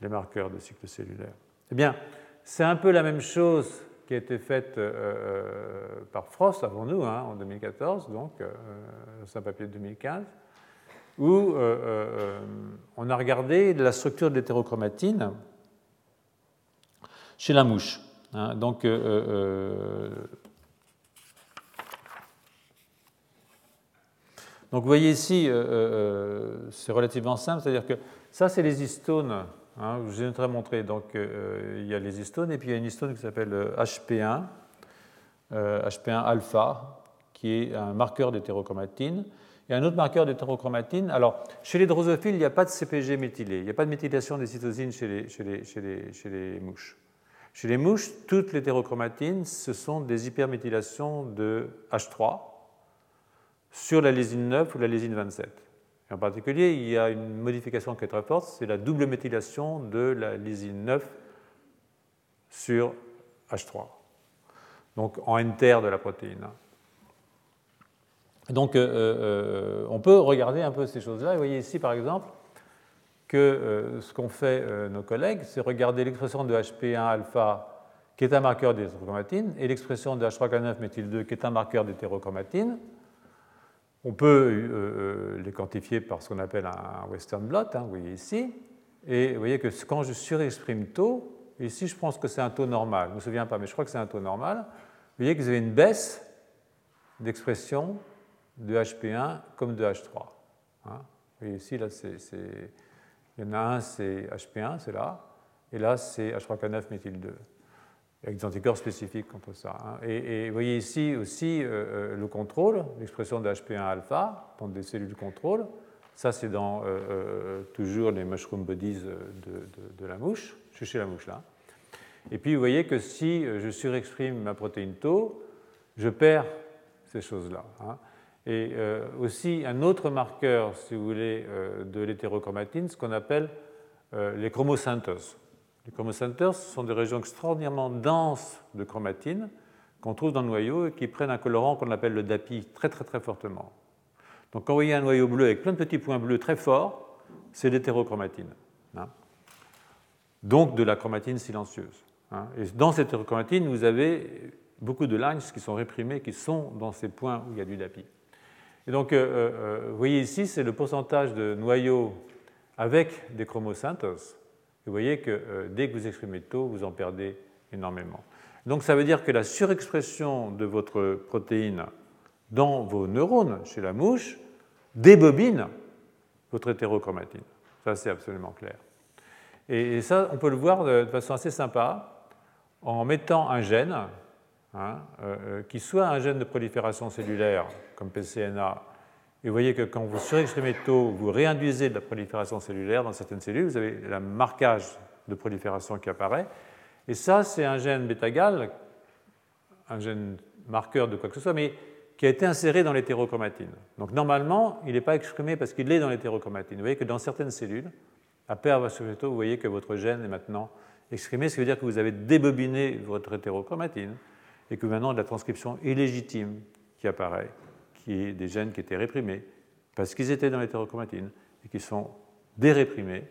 les marqueurs de cycle cellulaire. Eh bien, c'est un peu la même chose qui a été faite euh, euh, par Frost avant nous, hein, en 2014, donc euh, un papier de 2015, où on a regardé la structure de l'hétérochromatine chez la mouche. Hein. donc, vous voyez ici, c'est relativement simple, c'est-à-dire que ça, c'est les histones Hein, je vous ai montré, donc euh, il y a les histones, et puis il y a une histone qui s'appelle HP1, euh, HP1 euh, alpha, qui est un marqueur d'hétérochromatine. Et un autre marqueur d'hétérochromatine, alors chez les drosophiles, il n'y a pas de CPG méthylé, il n'y a pas de méthylation des cytosines chez les, chez les mouches. Chez les mouches, toutes les hétérochromatines, ce sont des hyperméthylations de H3 sur la lésine 9 ou la lésine 27 en particulier, il y a une modification qui est très forte, c'est la double méthylation de la lysine 9 sur H3, donc en N-terre de la protéine. Donc euh, euh, on peut regarder un peu ces choses-là. Vous voyez ici, par exemple, que euh, ce qu'ont fait nos collègues, c'est regarder l'expression de HP1-alpha, qui est un marqueur d'hétérochromatine, et l'expression de H3K9-méthyl2, qui est un marqueur d'hétérochromatine. On peut euh, euh, les quantifier par ce qu'on appelle un western blot, hein, vous voyez ici. Et vous voyez que quand je surexprime taux, ici je pense que c'est un taux normal, je ne me souviens pas, mais je crois que c'est un taux normal. Vous voyez que vous avez une baisse d'expression de HP1 comme de H3. Hein. Vous ici, là, il y en a un, c'est HP1, c'est là, et là, c'est H3K9-méthyl2, avec des anticorps spécifiques contre ça. Hein. Et, vous voyez ici aussi euh, euh, le contrôle, l'expression de HP1 alpha, dans des cellules de contrôle. Ça, c'est dans euh, toujours les mushroom bodies de, la mouche. Je suis chez la mouche là. Et puis, vous voyez que si je surexprime ma protéine tau, je perds ces choses-là. Hein. Et aussi un autre marqueur, si vous voulez, de l'hétérochromatine, ce qu'on appelle les chromocenters. Les chromocenters sont des régions extraordinairement denses de chromatine qu'on trouve dans le noyau et qui prennent un colorant qu'on appelle le DAPI très très très fortement. Donc quand vous voyez un noyau bleu avec plein de petits points bleus très forts, c'est l'hétérochromatine. Hein. Donc de la chromatine silencieuse. Hein. Et dans cette hétérochromatine, vous avez beaucoup de lines qui sont réprimées, qui sont dans ces points où il y a du DAPI. Et donc, euh, euh, vous voyez ici, c'est le pourcentage de noyaux avec des chromocenters vous voyez que euh, dès que vous exprimez taux, vous en perdez énormément. Donc ça veut dire que la surexpression de votre protéine dans vos neurones chez la mouche débobine votre hétérochromatine. Ça, c'est absolument clair. Et, ça, on peut le voir de, façon assez sympa en mettant un gène, hein, euh, euh, qui soit un gène de prolifération cellulaire, comme PCNA, et vous voyez que quand vous surexprimez taux, vous réinduisez de la prolifération cellulaire dans certaines cellules, vous avez le marquage de prolifération qui apparaît. Et ça, c'est un gène bêta-gal, un gène marqueur de quoi que ce soit, mais qui a été inséré dans l'hétérochromatine. Donc normalement, il n'est pas exprimé parce qu'il est dans l'hétérochromatine. Vous voyez que dans certaines cellules, surexprimé taux, vous voyez que votre gène est maintenant exprimé, ce qui veut dire que vous avez débobiné votre hétérochromatine et que maintenant de la transcription illégitime qui apparaît qui des gènes qui étaient réprimés parce qu'ils étaient dans l'hétérochromatine et qui sont déréprimés,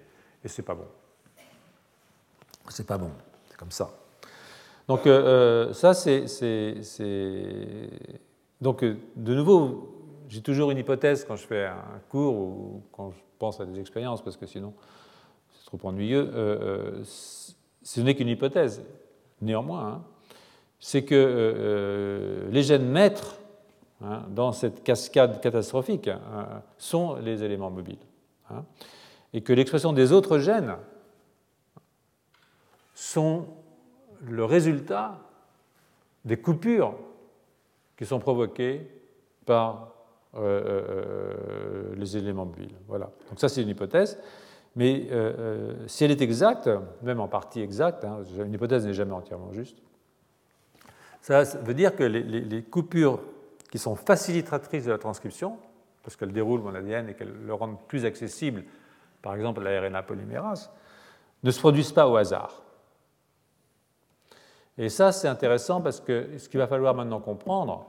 et c'est pas bon. C'est pas bon, c'est comme ça. Donc euh, euh, ça, c'est... Donc euh, de nouveau, j'ai toujours une hypothèse quand je fais un cours ou quand je pense à des expériences, parce que sinon c'est trop ennuyeux. ce n'est qu'une hypothèse. Néanmoins, hein, c'est que les gènes maîtres Hein, dans cette cascade catastrophique hein, sont les éléments mobiles. Hein, et que l'expression des autres gènes sont le résultat des coupures qui sont provoquées par euh, euh, les éléments mobiles. Voilà. Donc ça c'est une hypothèse, mais euh, si elle est exacte, même en partie exacte, une hypothèse n'est jamais entièrement juste, ça veut dire que les coupures qui sont facilitatrices de la transcription, parce qu'elles déroulent mon ADN et qu'elles le rendent plus accessible, par exemple la RNA polymérase, ne se produisent pas au hasard. Et ça, c'est intéressant parce que ce qu'il va falloir maintenant comprendre,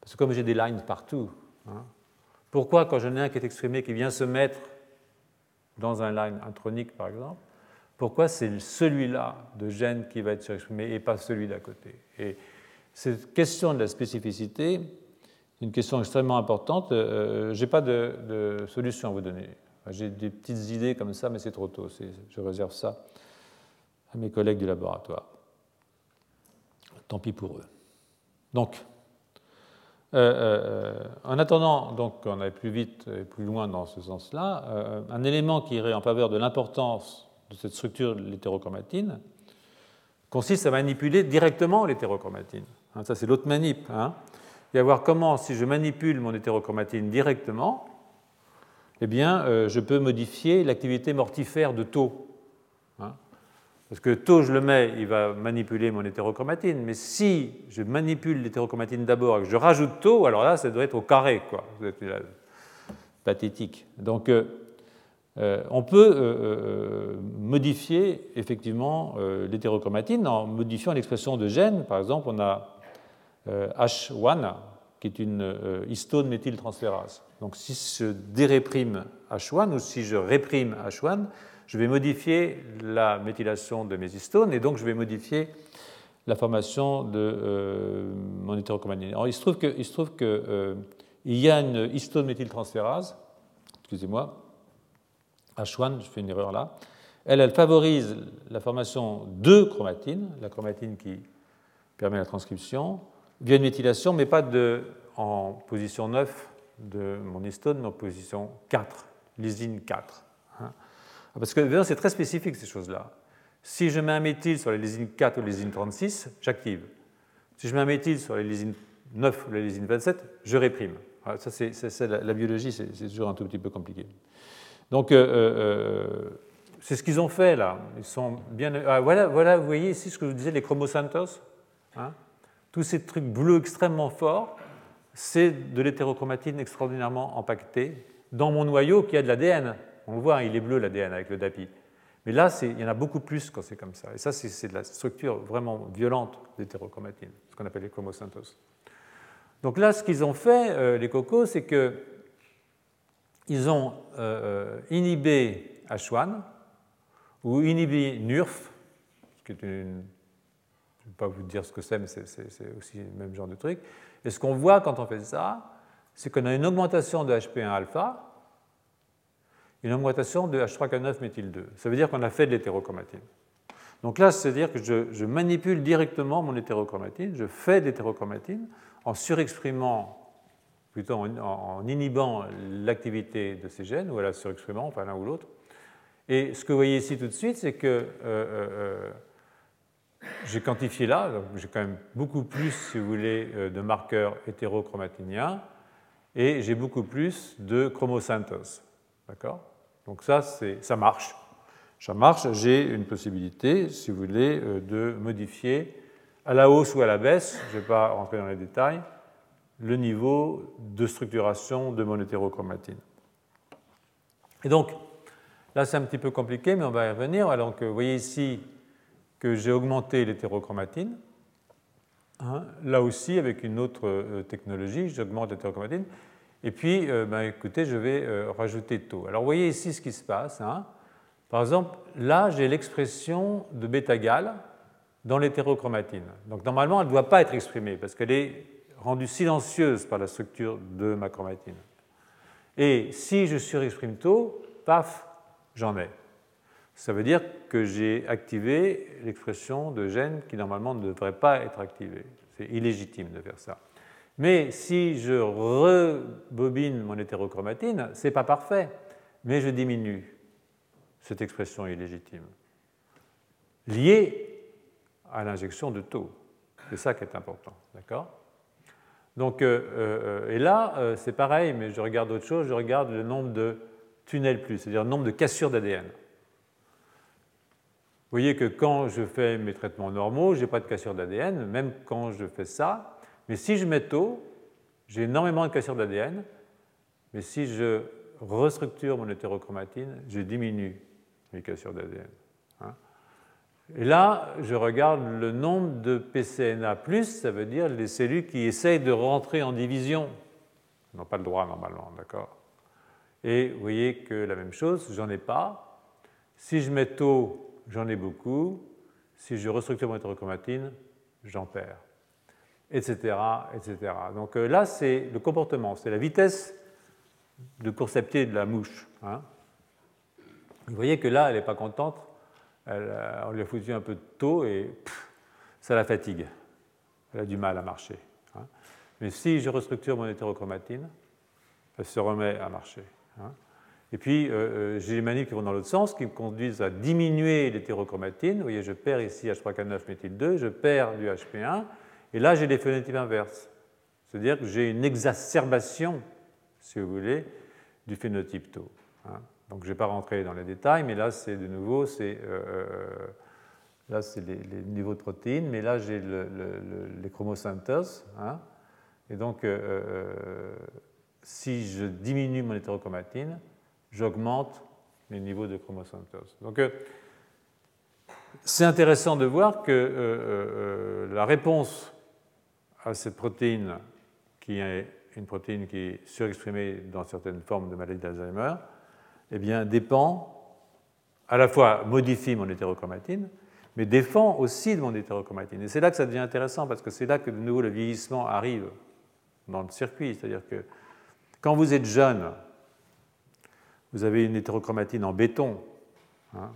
parce que comme j'ai des lines partout, hein, pourquoi quand j'en ai un qui est exprimé, qui vient se mettre dans un line intronique, par exemple, pourquoi c'est celui-là de gène qui va être surexprimé et pas celui d'à côté? Cette question de la spécificité une question extrêmement importante. Euh, je n'ai pas de, solution à vous donner. J'ai des petites idées comme ça, mais c'est trop tôt. Je réserve ça à mes collègues du laboratoire. Tant pis pour eux. Donc, euh, euh, en attendant donc qu'on aille plus vite et plus loin dans ce sens-là, un élément qui irait en faveur de l'importance de cette structure de l'hétérochromatine consiste à manipuler directement l'hétérochromatine. Hein, ça, c'est l'autre manip. Hein. Et à voir comment, si je manipule mon hétérochromatine directement, eh bien, euh, je peux modifier l'activité mortifère de taux. Hein. Parce que taux, je le mets, il va manipuler mon hétérochromatine. Mais si je manipule l'hétérochromatine d'abord et que je rajoute taux, alors là, ça doit être au carré, quoi. Êtes pathétique. Donc, euh, euh, on peut modifier effectivement l'hétérochromatine en modifiant l'expression de gènes. Par exemple, on a H1, euh, qui est une euh, histone méthyltransférase. Donc si je déréprime H1 ou si je réprime H1, je vais modifier la méthylation de mes histones et donc je vais modifier la formation de euh, mon hétérochromatine. Alors il se trouve que, il y a une histone méthyltransférase, excusez-moi, H1, je fais une erreur là, elle, elle favorise la formation de chromatine, la chromatine qui permet la transcription, via une méthylation, mais pas de en position 9 de mon histone en position 4, lysine 4. Hein. Parce que c'est très spécifique ces choses-là. Si je mets un méthyle sur les lysines 4 ou les lysines 36, j'active. Si je mets un méthyle sur les lysines 9 ou les lysines 27, je réprime. ça, c'est, la, biologie, c'est, toujours un tout petit peu compliqué. Donc, euh, euh, euh, c'est ce qu'ils ont fait là. Ils sont bien. Ah, voilà, voilà, vous voyez ici ce que je vous disais, les chromosantos. Hein Tous ces trucs bleus extrêmement forts, c'est de l'hétérochromatine extraordinairement empaquetée dans mon noyau qui a de l'ADN. On le voit, hein, il est bleu l'ADN avec le DAPI. Mais là, il y en a beaucoup plus quand c'est comme ça. Et ça, c'est de la structure vraiment violente d'hétérochromatine, ce qu'on appelle les chromosantos. Donc là, ce qu'ils ont fait, euh, les cocos, c'est qu'ils ont euh, euh, inhibé H1 ou inhibé NURF, qui est une. Je vais pas vous dire ce que c'est, mais c'est aussi le même genre de truc. Et ce qu'on voit quand on fait ça, c'est qu'on a une augmentation de HP1 alpha, une augmentation de H3K9-méthyl2. Ça veut dire qu'on a fait de l'hétérochromatine. Donc là, c'est-à-dire que je, manipule directement mon hétérochromatine, je fais de l'hétérochromatine en surexprimant, plutôt en, inhibant l'activité de ces gènes, ou à la surexprimant, enfin l'un ou l'autre. Et ce que vous voyez ici tout de suite, c'est que euh, euh, euh, j'ai quantifié là, j'ai quand même beaucoup plus, si vous voulez, de marqueurs hétérochromatiniens, et j'ai beaucoup plus de chromosantos. D'accord? Donc ça, ça marche. Ça marche, j'ai une possibilité, si vous voulez, de modifier à la hausse ou à la baisse, je ne vais pas rentrer dans les détails, le niveau de structuration de mon hétérochromatine. Et donc, là c'est un petit peu compliqué, mais on va y revenir. Alors, vous voyez ici que j'ai augmenté l'hétérochromatine. Hein, là aussi, avec une autre euh, technologie, j'augmente l'hétérochromatine. Et puis, euh, ben, écoutez, je vais euh, rajouter taux. Alors, vous voyez ici ce qui se passe. Hein. Par exemple, là, j'ai l'expression de bêta-gal dans l'hétérochromatine. Donc normalement, elle ne doit pas être exprimée parce qu'elle est rendue silencieuse par la structure de ma chromatine. Et si je surexprime tôt, paf, j'en ai. Ça veut dire que j'ai activé l'expression de gènes qui normalement ne devraient pas être activés. C'est illégitime de faire ça. Mais si je rebobine mon hétérochromatine, ce n'est pas parfait, mais je diminue cette expression illégitime, liée à l'injection de taux. C'est ça qui est important. D'accord? Donc, euh, euh, et là, euh, c'est pareil, mais je regarde autre chose, je regarde le nombre de tunnels plus, c'est-à-dire le nombre de cassures d'ADN. Vous voyez que quand je fais mes traitements normaux, je n'ai pas de cassure d'ADN, même quand je fais ça. Mais si je mets taux, j'ai énormément de cassures d'ADN. Mais si je restructure mon hétérochromatine, je diminue mes cassures d'ADN. Et là, je regarde le nombre de PCNA, ça veut dire les cellules qui essayent de rentrer en division. Elles n'ont pas le droit normalement, d'accord Et vous voyez que la même chose, j'en ai pas. Si je mets taux, j'en ai beaucoup. Si je restructure mon hétérochromatine, j'en perds. Etc. etc. Donc euh, là, c'est le comportement, c'est la vitesse de course à pied de la mouche. Hein. Vous voyez que là, elle n'est pas contente on lui a foutu un peu de taux et ça la fatigue. Elle a du mal à marcher. Hein. Mais si je restructure mon hétérochromatine, elle se remet à marcher. Hein. Et puis, euh, euh, j'ai les manips qui vont dans l'autre sens, qui me conduisent à diminuer l'hétérochromatine. Vous voyez, je perds ici H3K9-méthyl2, je perds du HP1, et là, j'ai des phénotypes inverses. C'est-à-dire que j'ai une exacerbation, si vous voulez, du phénotype tau. Hein. Donc je ne vais pas rentrer dans les détails, mais là, c'est de nouveau, c'est euh, là, c'est les, niveaux de protéines, mais là, j'ai les chromosantos. Hein, et donc, si je diminue mon hétérochromatine, j'augmente les niveaux de chromosantos. Donc, c'est intéressant de voir que la réponse à cette protéine, qui est une protéine qui est surexprimée dans certaines formes de maladie d'Alzheimer, eh bien, dépend, à la fois modifie mon hétérochromatine, mais dépend aussi de mon hétérochromatine. Et c'est là que ça devient intéressant, parce que c'est là que de nouveau le vieillissement arrive dans le circuit. C'est-à-dire que quand vous êtes jeune, vous avez une hétérochromatine en béton. Hein,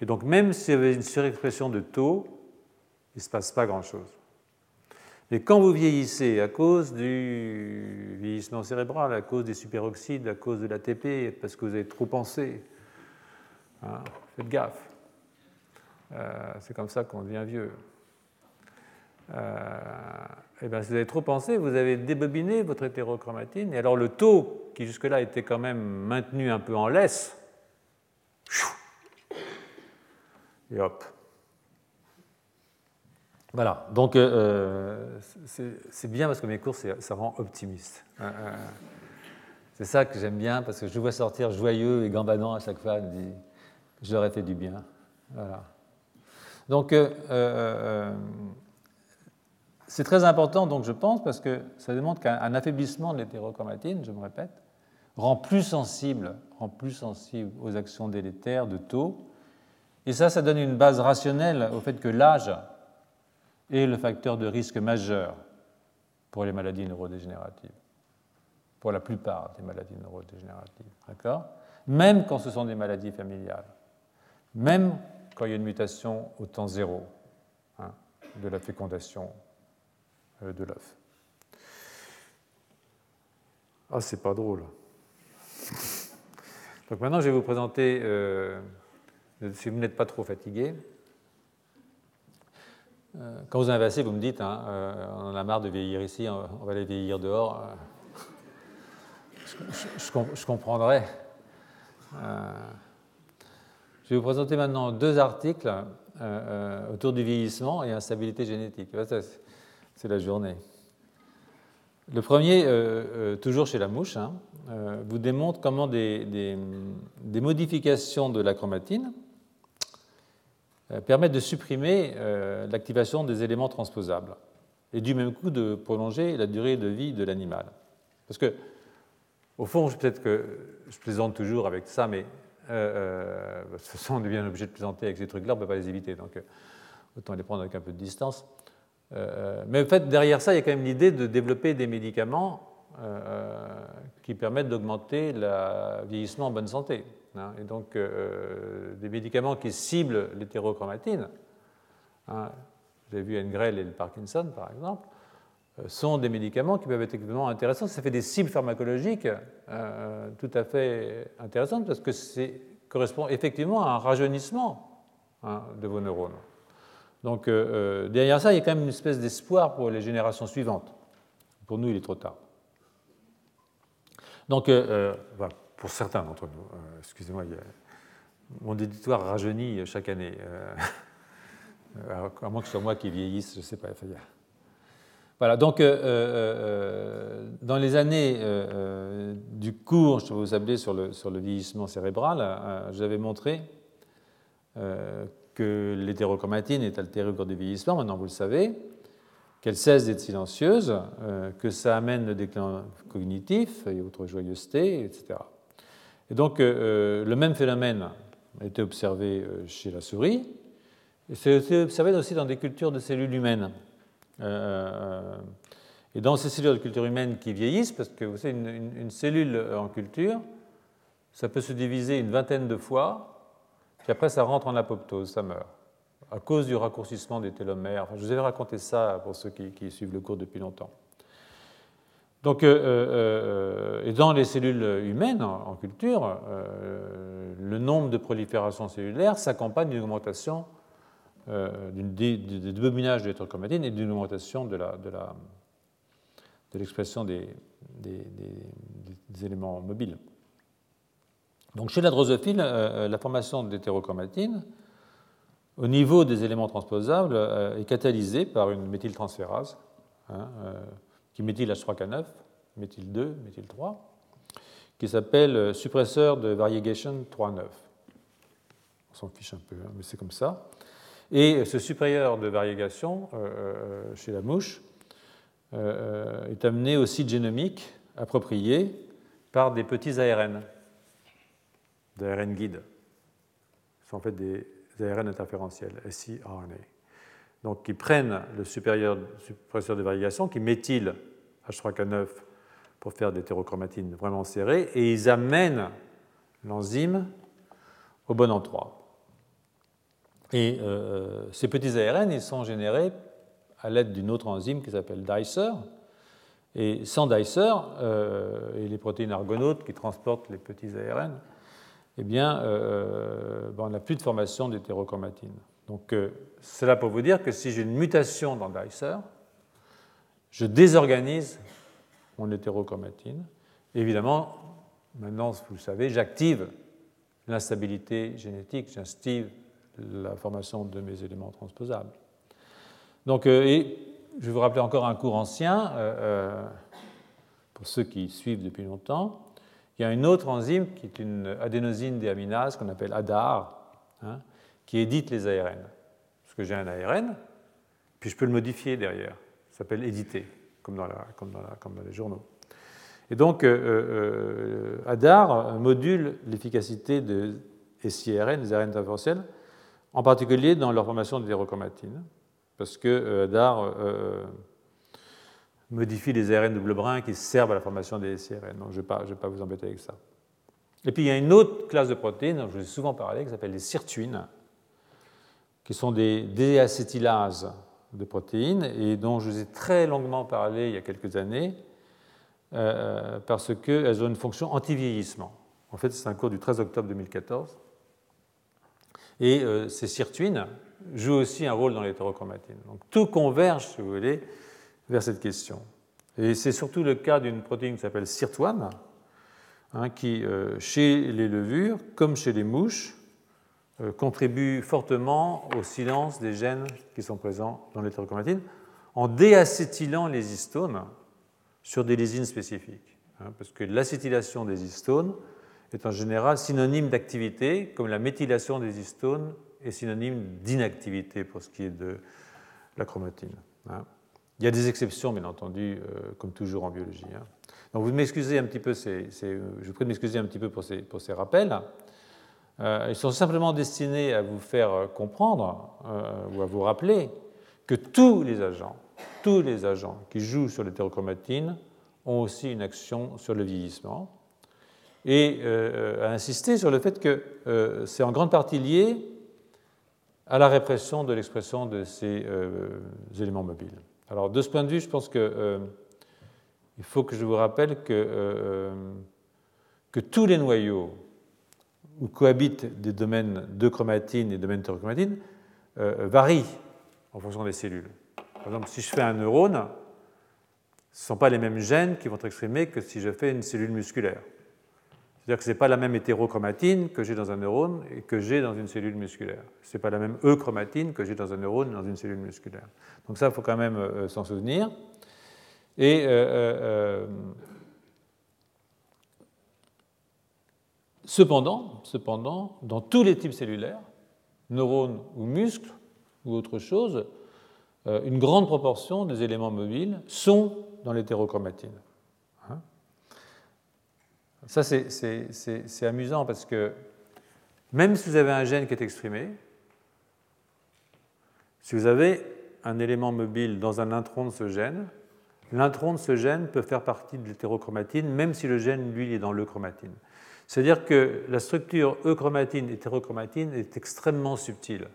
et donc même si vous avez une surexpression de taux, il ne se passe pas grand-chose. Et quand vous vieillissez à cause du vieillissement cérébral, à cause des superoxydes, à cause de l'ATP, parce que vous avez trop pensé, hein, faites gaffe. Euh, c'est comme ça qu'on devient vieux. euh, eh bien, si vous avez trop pensé, vous avez débobiné votre hétérochromatine, et alors le taux, qui jusque-là était quand même maintenu un peu en laisse, et hop, voilà, donc euh, euh, c'est bien parce que mes cours, ça rend optimiste. Hein, hein. C'est ça que j'aime bien parce que je vois sortir joyeux et gambadant à chaque fois, je leur ai fait du bien. Voilà. Donc euh, c'est très important, donc je pense, parce que ça démontre qu'un affaiblissement de l'hétérochromatine, je me répète, rend plus sensible, rend plus sensible aux actions délétères de taux. Et ça, ça donne une base rationnelle au fait que l'âge est le facteur de risque majeur pour les maladies neurodégénératives, pour la plupart des maladies neurodégénératives. D'accord? Même quand ce sont des maladies familiales, même quand il y a une mutation au temps zéro hein, de la fécondation de l'œuf. Ah, c'est pas drôle. Donc maintenant, je vais vous présenter, euh, si vous n'êtes pas trop fatigué, euh, quand vous avez vous me dites, hein, euh, on en a marre de vieillir ici, on va aller vieillir dehors. Euh, je, comprendrai. je vais vous présenter maintenant deux articles autour du vieillissement et instabilité génétique. C'est la journée. Le premier, toujours chez la mouche, hein, vous démontre comment des, modifications de la chromatine euh, permettent de supprimer euh, l'activation des éléments transposables et du même coup de prolonger la durée de vie de l'animal. Parce que, au fond, peut-être que je plaisante toujours avec ça, mais euh, de toute façon, on devient obligé de plaisanter avec ces trucs-là, on ne peut pas les éviter, donc autant les prendre avec un peu de distance. Mais en fait, derrière ça, il y a quand même l'idée de développer des médicaments qui permettent d'augmenter le vieillissement en bonne santé. Hein, et donc, euh, des médicaments qui ciblent l'hétérochromatine, hein, j'ai vu Engrel et le Parkinson par exemple, euh, sont des médicaments qui peuvent être extrêmement intéressants. Ça fait des cibles pharmacologiques euh, tout à fait intéressantes parce que ça correspond effectivement à un rajeunissement hein, de vos neurones. Donc derrière ça, il y a quand même une espèce d'espoir pour les générations suivantes. Pour nous, il est trop tard. Donc voilà pour certains d'entre nous. Euh, excusez-moi, mon éditoire rajeunit chaque année. Euh, à moins que ce soit moi qui vieillisse, je ne sais pas. Voilà, donc euh, dans les années du cours, je vous appeler sur le, sur le vieillissement cérébral, j'avais montré que l'hétérochromatine est altérée au cours du vieillissement, maintenant vous le savez, qu'elle cesse d'être silencieuse, que ça amène le déclin cognitif et autres joyeusetés, etc. Et donc, euh, euh, le même phénomène a été observé euh, chez la souris, et c'est observé aussi dans des cultures de cellules humaines. et dans ces cellules de culture humaine qui vieillissent, parce que vous savez, une, cellule en culture, ça peut se diviser une vingtaine de fois, puis après ça rentre en apoptose, ça meurt, à cause du raccourcissement des télomères. je vous avais raconté ça pour ceux qui suivent le cours depuis longtemps. Donc, euh, euh, et dans les cellules humaines en, culture, euh, le nombre de proliférations cellulaires s'accompagne d'une augmentation du débobinage de l'hétérochromatine et d'une augmentation de, l'expression des, éléments mobiles. Donc chez la drosophile, la formation de l'hétérochromatine au niveau des éléments transposables est catalysée par une méthyltransférase. Hein, qui méthyle H3K9, méthyle 2, méthyle 3, qui s'appelle euh, suppresseur de variegation 3,9. On s'en fiche un peu, hein, mais c'est comme ça. Et ce supérieur de variegation euh, euh, chez la mouche est amené au site génomique approprié par des petits ARN, des ARN guides. Ce sont en fait des ARN interférentiels, siRNA donc qui prennent le supérieur, suppresseur de variation, qui méthylent H3K9 pour faire des hétérochromatines vraiment serrées, et ils amènent l'enzyme au bon endroit. Et euh, ces petits ARN, ils sont générés à l'aide d'une autre enzyme qui s'appelle Dicer. Et sans Dicer et les protéines argonautes qui transportent les petits ARN, eh bien, ben, on n'a plus de formation d'hétérochromatine. Donc, cela pour vous dire que si j'ai une mutation dans Dicer, je désorganise mon hétérochromatine. évidemment, maintenant, vous le savez, j'active l'instabilité génétique, j'active la formation de mes éléments transposables. Donc, euh, et je vais vous rappeler encore un cours ancien, euh, euh, pour ceux qui suivent depuis longtemps. Il y a une autre enzyme qui est une adénosine déaminase qu'on appelle ADAR, hein, qui édite les ARN. Parce que j'ai un ARN, puis je peux le modifier derrière. Ça s'appelle éditer, comme dans, les journaux. Et donc, euh, euh, ADAR module l'efficacité de SIRN, des ARN interventiels, en particulier dans leur formation d'hétérochromatine, parce que euh, ADAR modifie les ARN double brin qui servent à la formation des SIRN. Donc, je ne vais, pas vous embêter avec ça. Et puis, il y a une autre classe de protéines, dont je vous ai souvent parlé, qui s'appelle les sirtuines, qui sont des déacétylases de protéines et dont je vous ai très longuement parlé il y a quelques années euh, parce qu'elles ont une fonction anti-vieillissement. En fait, c'est un cours du 13 octobre 2014. Et euh, ces sirtuines jouent aussi un rôle dans l'hétérochromatine. Donc tout converge, si vous voulez, vers cette question. Et c'est surtout le cas d'une protéine qui s'appelle sirtoine, hein, qui, euh, chez les levures, comme chez les mouches, contribue fortement au silence des gènes qui sont présents dans l'hétérochromatine en déacétylant les histones sur des lysines spécifiques. Hein, parce que l'acétylation des histones est en général synonyme d'activité, comme la méthylation des histones est synonyme d'inactivité pour ce qui est de la chromatine. Hein. Il y a des exceptions, bien entendu, euh, comme toujours en biologie. Hein. Donc vous m'excusez un petit peu, je vous prie de m'excuser un petit peu pour ces, rappels. Euh, ils sont simplement destinés à vous faire comprendre euh, ou à vous rappeler que tous les agents tous les agents qui jouent sur l'hétérochromatine ont aussi une action sur le vieillissement. Et euh, a insisté sur le fait que euh, c'est en grande partie lié à la répression de l'expression de ces euh, éléments mobiles. Alors, de ce point de vue, je pense qu'il faut que je vous rappelle que, que tous les noyaux où cohabitent des domaines de chromatine et domaines d'hétérochromatine varient en fonction des cellules. Par exemple, si je fais un neurone, ce ne sont pas les mêmes gènes qui vont être exprimés que si je fais une cellule musculaire. C'est-à-dire que ce n'est pas la même hétérochromatine que j'ai dans un neurone et que j'ai dans une cellule musculaire. Ce n'est pas la même euchromatine que j'ai dans un neurone et dans une cellule musculaire. Donc ça, il faut quand même euh, s'en souvenir. Et euh, euh, cependant, cependant, dans tous les types cellulaires, neurones ou muscles ou autre chose, euh, une grande proportion des éléments mobiles sont dans l'hétérochromatine. Ça, c'est amusant parce que même si vous avez un gène qui est exprimé, si vous avez un élément mobile dans un intron de ce gène, l'intron de ce gène peut faire partie de l'hétérochromatine, même si le gène, lui, est dans l'euchromatine. C'est-à-dire que la structure euchromatine-hétérochromatine est extrêmement subtile.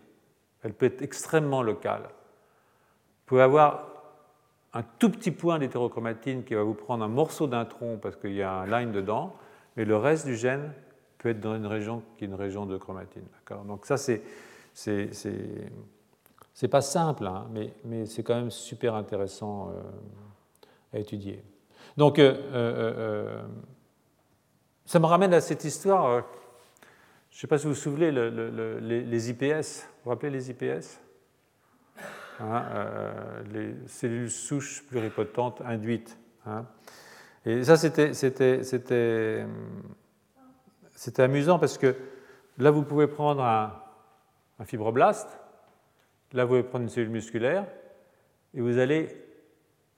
Elle peut être extrêmement locale. Vous pouvez avoir un tout petit point d'hétérochromatine qui va vous prendre un morceau d'un tronc parce qu'il y a un line dedans, mais le reste du gène peut être dans une région qui est une région de chromatine. Donc ça, c'est, c'est, pas simple, hein, mais, mais c'est quand même super intéressant euh, à étudier. Donc, euh, euh, ça me ramène à cette histoire. je ne sais pas si vous vous souvenez, les, IPS. Vous vous rappelez les IPS Hein, les cellules souches pluripotentes induites. Hein. Et ça, c'était amusant parce que là, vous pouvez prendre un, fibroblaste, là, vous pouvez prendre une cellule musculaire, et vous allez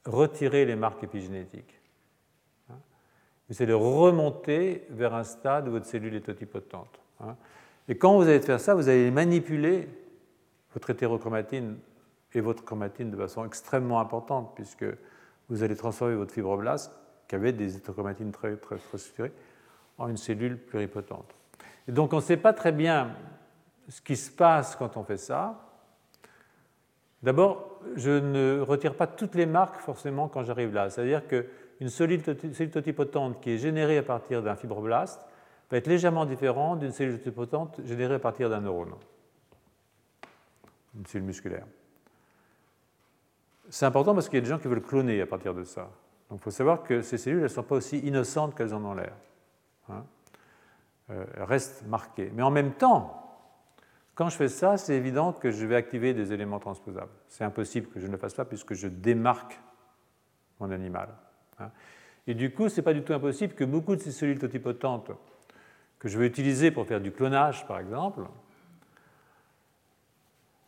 retirer les marques épigénétiques. Hein? Vous allez remonter vers un stade où votre cellule est totipotente. Et quand vous allez faire ça, vous allez manipuler votre hétérochromatine et votre chromatine de façon extrêmement importante, puisque vous allez transformer votre fibroblaste, qui avait des hétérochromatines très, très, très structurées, en une cellule pluripotente. Et donc on ne sait pas très bien ce qui se passe quand on fait ça. D'abord, je ne retire pas toutes les marques forcément quand j'arrive là. C'est-à-dire qu'une cellule totipotente qui est générée à partir d'un fibroblaste va être légèrement différente d'une cellule totipotente générée à partir d'un neurone, une cellule musculaire. C'est important parce qu'il y a des gens qui veulent cloner à partir de ça. Donc il faut savoir que ces cellules ne sont pas aussi innocentes qu'elles en ont l'air. Hein. Euh, elles restent marquées. Mais en même temps, quand je fais ça, c'est évident que je vais activer des éléments transposables. C'est impossible que je ne le fasse pas puisque je démarque mon animal. Hein. Et du coup, ce n'est pas du tout impossible que beaucoup de ces cellules totipotentes que je vais utiliser pour faire du clonage, par exemple,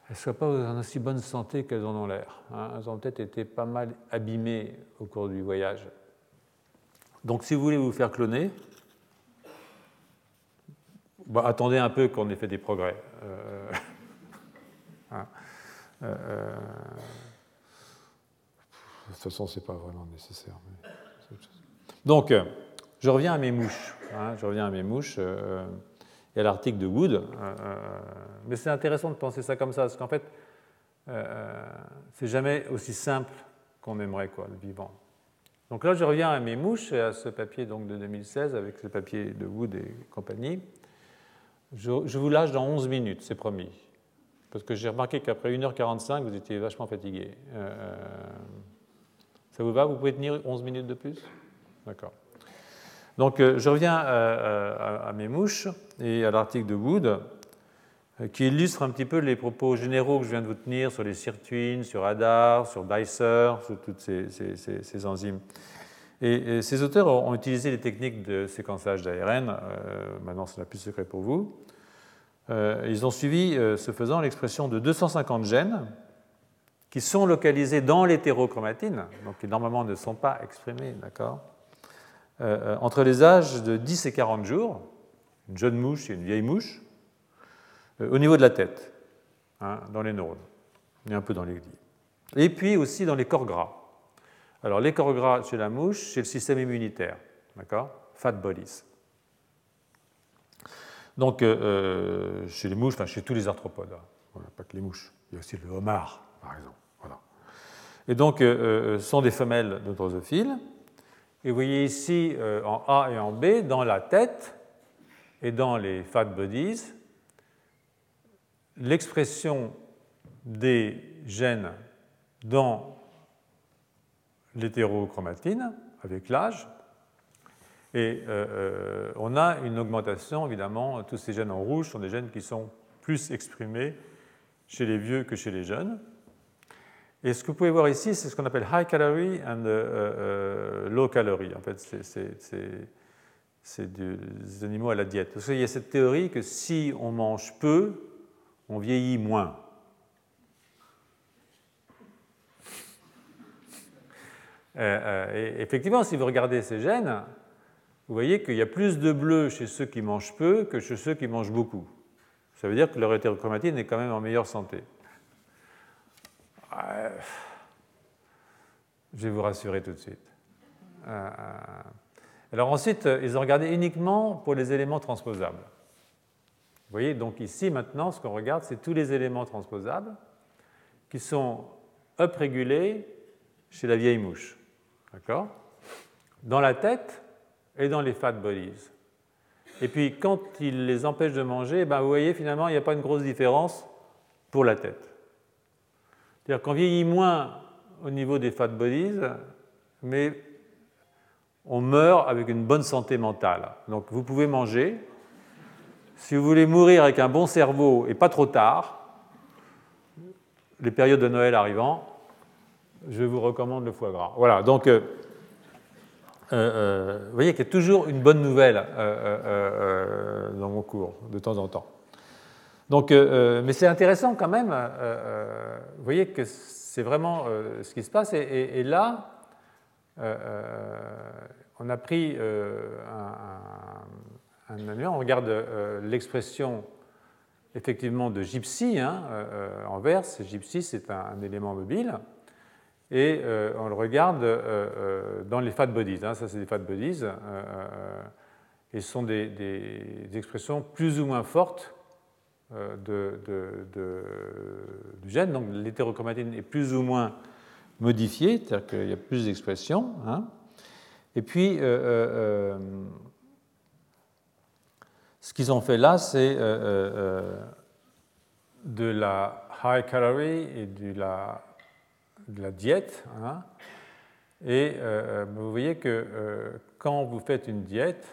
elles ne soient pas en aussi bonne santé qu'elles en ont l'air. Hein. Elles ont peut-être été pas mal abîmées au cours du voyage. Donc si vous voulez vous faire cloner, attendez un peu qu'on ait fait des progrès. Euh, hein. euh, euh, de toute façon, ce n'est pas vraiment nécessaire. Donc, je reviens à mes mouches. Hein. je reviens à mes mouches à l'article de Wood. mais c'est intéressant de penser ça comme ça, parce qu'en fait, c'est jamais aussi simple qu'on aimerait, quoi, le vivant. Donc là, je reviens à mes mouches et à ce papier donc, de 2016 avec ce papier de Wood et compagnie. Je, vous lâche dans 11 minutes, c'est promis. Parce que j'ai remarqué qu'après 1h45, vous étiez vachement fatigué. Euh, euh, ça vous va? Vous pouvez tenir 11 minutes de plus? D'accord. Donc euh, je reviens à, mes mouches et à l'article de Wood qui illustre un petit peu les propos généraux que je viens de vous tenir sur les sirtuines, sur ADAR, sur Dicer, sur toutes ces enzymes. Et, ces auteurs ont utilisé les techniques de séquençage d'ARN, euh, maintenant ce n'est plus secret pour vous. Euh, ils ont suivi, euh, ce faisant, l'expression de 250 gènes qui sont localisés dans l'hétérochromatine, donc qui normalement ne sont pas exprimés, d'accord? Entre les âges de 10 et 40 jours, une jeune mouche et une vieille mouche, au niveau de la tête, hein, dans les neurones, et un peu dans les glies. Et puis aussi dans les corps gras. Alors, les corps gras chez la mouche, c'est le système immunitaire, d'accord? Fat bodies. Donc, euh, euh, chez les mouches, enfin chez tous les arthropodes, hein. pas que les mouches, il y a aussi le homard, par exemple. Et donc, euh, ce sont des femelles de drosophiles. Et vous voyez ici, en A et en B, dans la tête et dans les fat bodies, l'expression des gènes dans l'hétérochromatine avec l'âge. Et euh, euh, on a une augmentation, évidemment, tous ces gènes en rouge sont des gènes qui sont plus exprimés chez les vieux que chez les jeunes. Et ce que vous pouvez voir ici, c'est ce qu'on appelle high calorie and euh, low calorie. En fait, c'est des animaux à la diète. Parce qu'il y a cette théorie que si on mange peu, on vieillit moins. Euh, euh, et effectivement, si vous regardez ces gènes, vous voyez qu'il y a plus de bleu chez ceux qui mangent peu que chez ceux qui mangent beaucoup. Ça veut dire que leur hétérochromatine est quand même en meilleure santé. Euh, je vais vous rassurer tout de suite. Alors ensuite, ils ont regardé uniquement pour les éléments transposables. Vous voyez, donc ici maintenant, ce qu'on regarde, c'est tous les éléments transposables qui sont up-régulés chez la vieille mouche. D'accord? Dans la tête et dans les fat bodies. Et puis quand il les empêche de manger, ben, vous voyez finalement il n'y a pas une grosse différence pour la tête. C'est-à-dire qu'on vieillit moins au niveau des fat bodies, mais on meurt avec une bonne santé mentale. Donc vous pouvez manger. Si vous voulez mourir avec un bon cerveau et pas trop tard, les périodes de Noël arrivant, je vous recommande le foie gras. Voilà, donc euh, euh, euh, vous voyez qu'il y a toujours une bonne nouvelle dans mon cours, de temps en temps. Donc, mais c'est intéressant quand même, vous voyez que c'est vraiment ce qui se passe. Et, là, on a pris un, un, on regarde l'expression effectivement de gypsy hein, en vert. Gypsy, c'est un élément mobile et euh, on le regarde euh, euh, dans les fat bodies. Hein, ça, c'est des fat bodies. et ce sont des, expressions plus ou moins fortes du gène. Donc l'hétérochromatine est plus ou moins modifiée, c'est-à-dire qu'il y a plus d'expression. Hein. Et puis, ce qu'ils ont fait là, c'est de la high calorie et de la, diète. Hein. Et euh, euh, vous voyez que euh, quand vous faites une diète,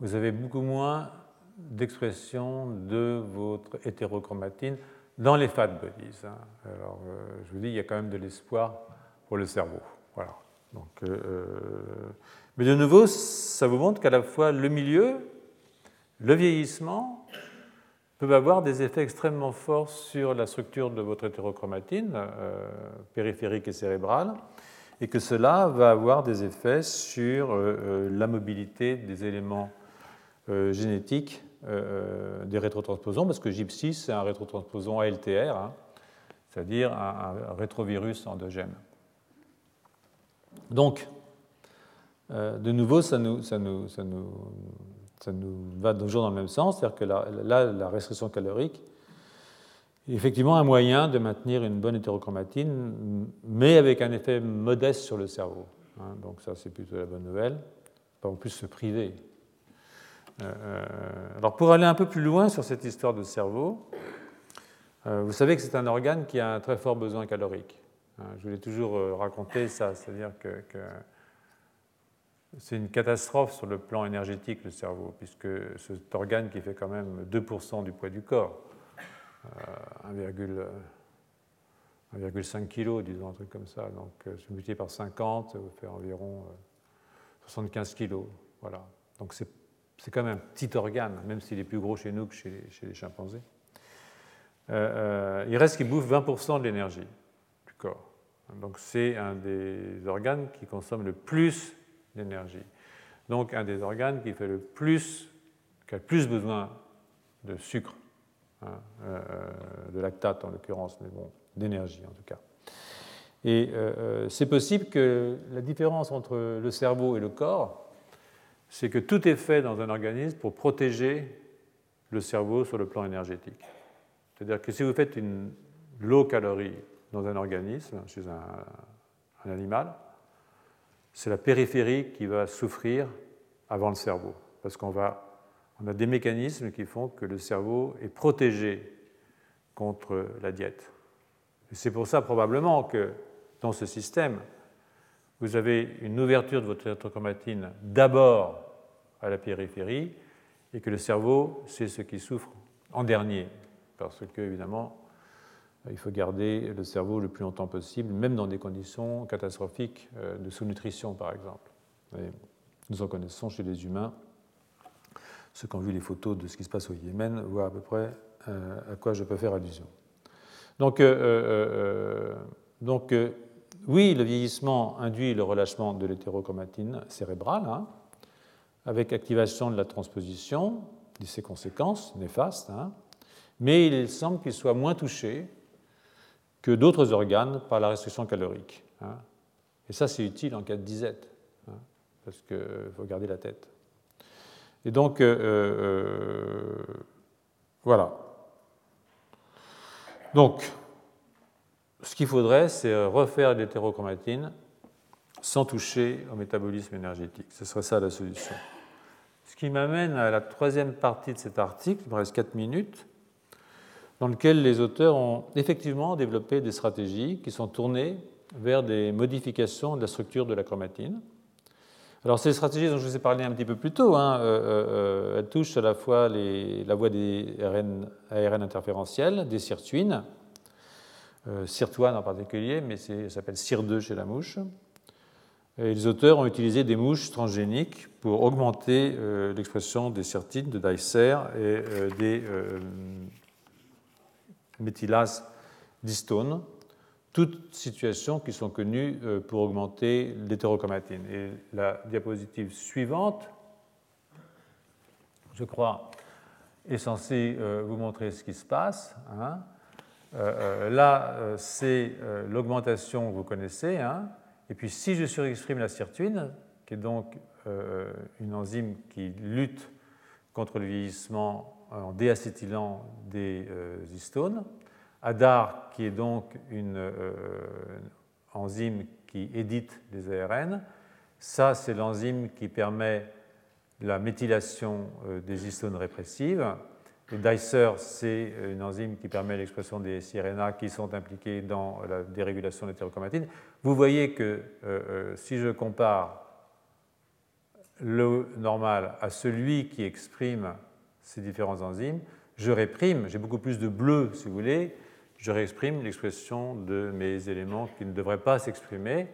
vous avez beaucoup moins d'expression de votre hétérochromatine dans les fat bodies. Hein. Alors, je vous dis, il y a quand même de l'espoir pour le cerveau. Voilà. Donc, mais de nouveau, ça vous montre qu'à la fois le milieu, le vieillissement peuvent avoir des effets extrêmement forts sur la structure de votre hétérochromatine euh, périphérique et cérébrale, et que cela va avoir des effets sur euh, euh, la mobilité des éléments génétiques des rétrotransposons, parce que GIP6, c'est un rétrotransposon ALTR, hein, c'est-à-dire un, rétrovirus endogène. Donc, de nouveau, ça nous va toujours dans le même sens, c'est-à-dire que là, la restriction calorique est effectivement un moyen de maintenir une bonne hétérochromatine, mais avec un effet modeste sur le cerveau. Hein. donc ça, c'est plutôt la bonne nouvelle. Pas en plus se priver. Euh, euh, alors pour aller un peu plus loin sur cette histoire de cerveau, euh, vous savez que c'est un organe qui a un très fort besoin calorique. Je voulais toujours raconter ça, c'est-à-dire que, c'est une catastrophe sur le plan énergétique, le cerveau, puisque cet organe qui fait quand même 2% du poids du corps, 1,5 euh, kg, disons, un truc comme ça, donc se multiplié par 50, ça vous fait environ 75 euh, kg. Voilà. Donc c'est quand même un petit organe, même s'il est plus gros chez nous que chez les, chimpanzés. il reste qu'il bouffe 20% de l'énergie du corps. Donc c'est un des organes qui consomme le plus d'énergie. Donc un des organes qui fait le plus, qui a le plus besoin de sucre, hein, euh, de lactate en l'occurrence, mais bon, d'énergie en tout cas. Et euh, euh, c'est possible que la différence entre le cerveau et le corps, c'est que tout est fait dans un organisme pour protéger le cerveau sur le plan énergétique. C'est-à-dire que si vous faites une low calorie dans un organisme, chez un animal, c'est la périphérie qui va souffrir avant le cerveau, parce qu'on on a des mécanismes qui font que le cerveau est protégé contre la diète. C'est pour ça probablement que dans ce système, vous avez une ouverture de votre hétérochromatine d'abord à la périphérie et que le cerveau, c'est ce qui souffre en dernier, parce que évidemment, il faut garder le cerveau le plus longtemps possible, même dans des conditions catastrophiques euh, de sous-nutrition, par exemple. nous en connaissons chez les humains. Ceux qui ont vu les photos de ce qui se passe au Yémen voient à peu près euh, à quoi je peux faire allusion. Donc, euh, donc oui, le vieillissement induit le relâchement de l'hétérochromatine cérébrale, hein, avec activation de la transposition, de ses conséquences néfastes, hein, mais il semble qu'il soit moins touché que d'autres organes par la restriction calorique. Hein. Et ça, c'est utile en cas de disette, parce qu'il faut garder la tête. Et donc, euh, euh, voilà. Donc, ce qu'il faudrait, c'est refaire l'hétérochromatine sans toucher au métabolisme énergétique. Ce serait ça la solution. Ce qui m'amène à la troisième partie de cet article, il me reste 4 minutes dans lequel les auteurs ont effectivement développé des stratégies qui sont tournées vers des modifications de la structure de la chromatine. Alors ces stratégies dont je vous ai parlé un petit peu plus tôt, hein, euh, euh, elles touchent à la fois la voie des ARN, interférentiels, des sirtuines, euh, sirtuane en particulier, mais ça s'appelle CIR2 chez la mouche. Et les auteurs ont utilisé des mouches transgéniques pour augmenter l'expression des sirtines, de Dicer et des méthylase d'histone, toutes situations qui sont connues euh, pour augmenter l'hétérochromatine. Et la diapositive suivante, je crois, est censée euh, vous montrer ce qui se passe. Hein. Euh, là, c'est l'augmentation que vous connaissez. Hein. Et puis, si je surexprime la sirtuine, qui est donc une enzyme qui lutte contre le vieillissement en déacétylant des histones. ADAR, qui est donc une enzyme qui édite les ARN. Ça, c'est l'enzyme qui permet la méthylation des histones répressives. Le dicer, c'est une enzyme qui permet l'expression des siRNA qui sont impliqués dans la dérégulation de l'hétérochromatine. Vous voyez que euh, euh, si je compare le normal à celui qui exprime ces différentes enzymes, je réprime, j'ai beaucoup plus de bleu si vous voulez, je réexprime l'expression de mes éléments qui ne devraient pas s'exprimer.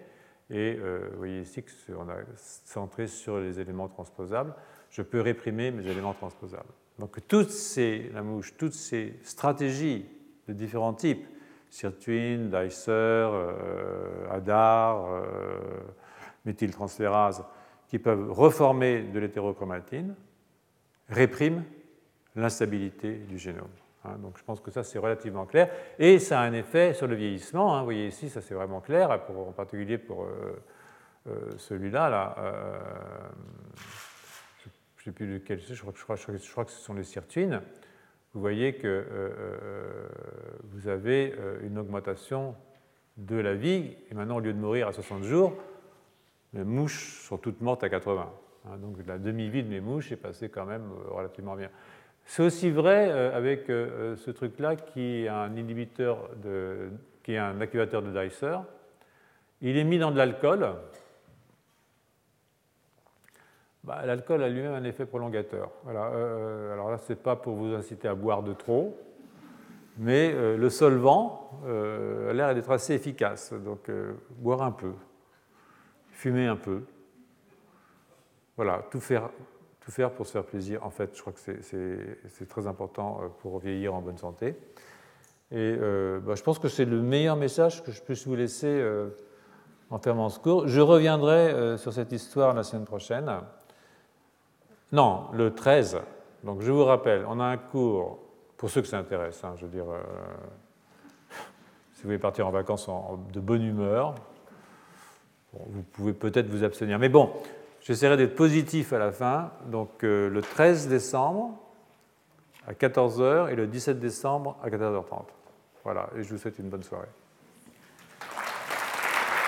Et euh, vous voyez ici qu'on a centré sur les éléments transposables. Je peux réprimer mes éléments transposables. Donc toutes ces, la toutes ces stratégies de différents types, sirtuine, dicer, euh, ADAR, euh, méthyltransférase, qui peuvent reformer de l'hétérochromatine, répriment l'instabilité du génome. Hein. donc je pense que ça c'est relativement clair. Et ça a un effet sur le vieillissement. Hein. vous voyez ici, ça c'est vraiment clair, en particulier pour euh, celui-là. Là, sais plus lequel je crois, je, crois, que ce sont les sirtuines, vous voyez que euh, euh, vous avez euh, une augmentation de la vie, et maintenant au lieu de mourir à 60 jours, les mouches sont toutes mortes à 80. Hein. donc la demi-vie de mes mouches est passée quand même relativement bien. C'est aussi vrai avec ce truc-là qui est un inhibiteur de, qui est un activateur de Dicer. Il est mis dans de l'alcool, bah, l'alcool a lui-même un effet prolongateur. Voilà. Euh, alors là, ce n'est pas pour vous inciter à boire de trop, mais euh, le solvant euh, a l'air d'être assez efficace. Donc, boire un peu, fumer un peu. Voilà, tout faire, tout faire pour se faire plaisir. En fait, je crois que c'est très important pour vieillir en bonne santé. Et bah, je pense que c'est le meilleur message que je puisse vous laisser en termes ce cours. Je reviendrai sur cette histoire la semaine prochaine. Non, le 13. Donc je vous rappelle, on a un cours, pour ceux que ça intéresse, hein, je veux dire, euh, si vous voulez partir en vacances de bonne humeur, vous pouvez peut-être vous abstenir. Mais bon, j'essaierai d'être positif à la fin. Donc euh, le 13 décembre à 14h et le 17 décembre à 14h30. Voilà, et je vous souhaite une bonne soirée.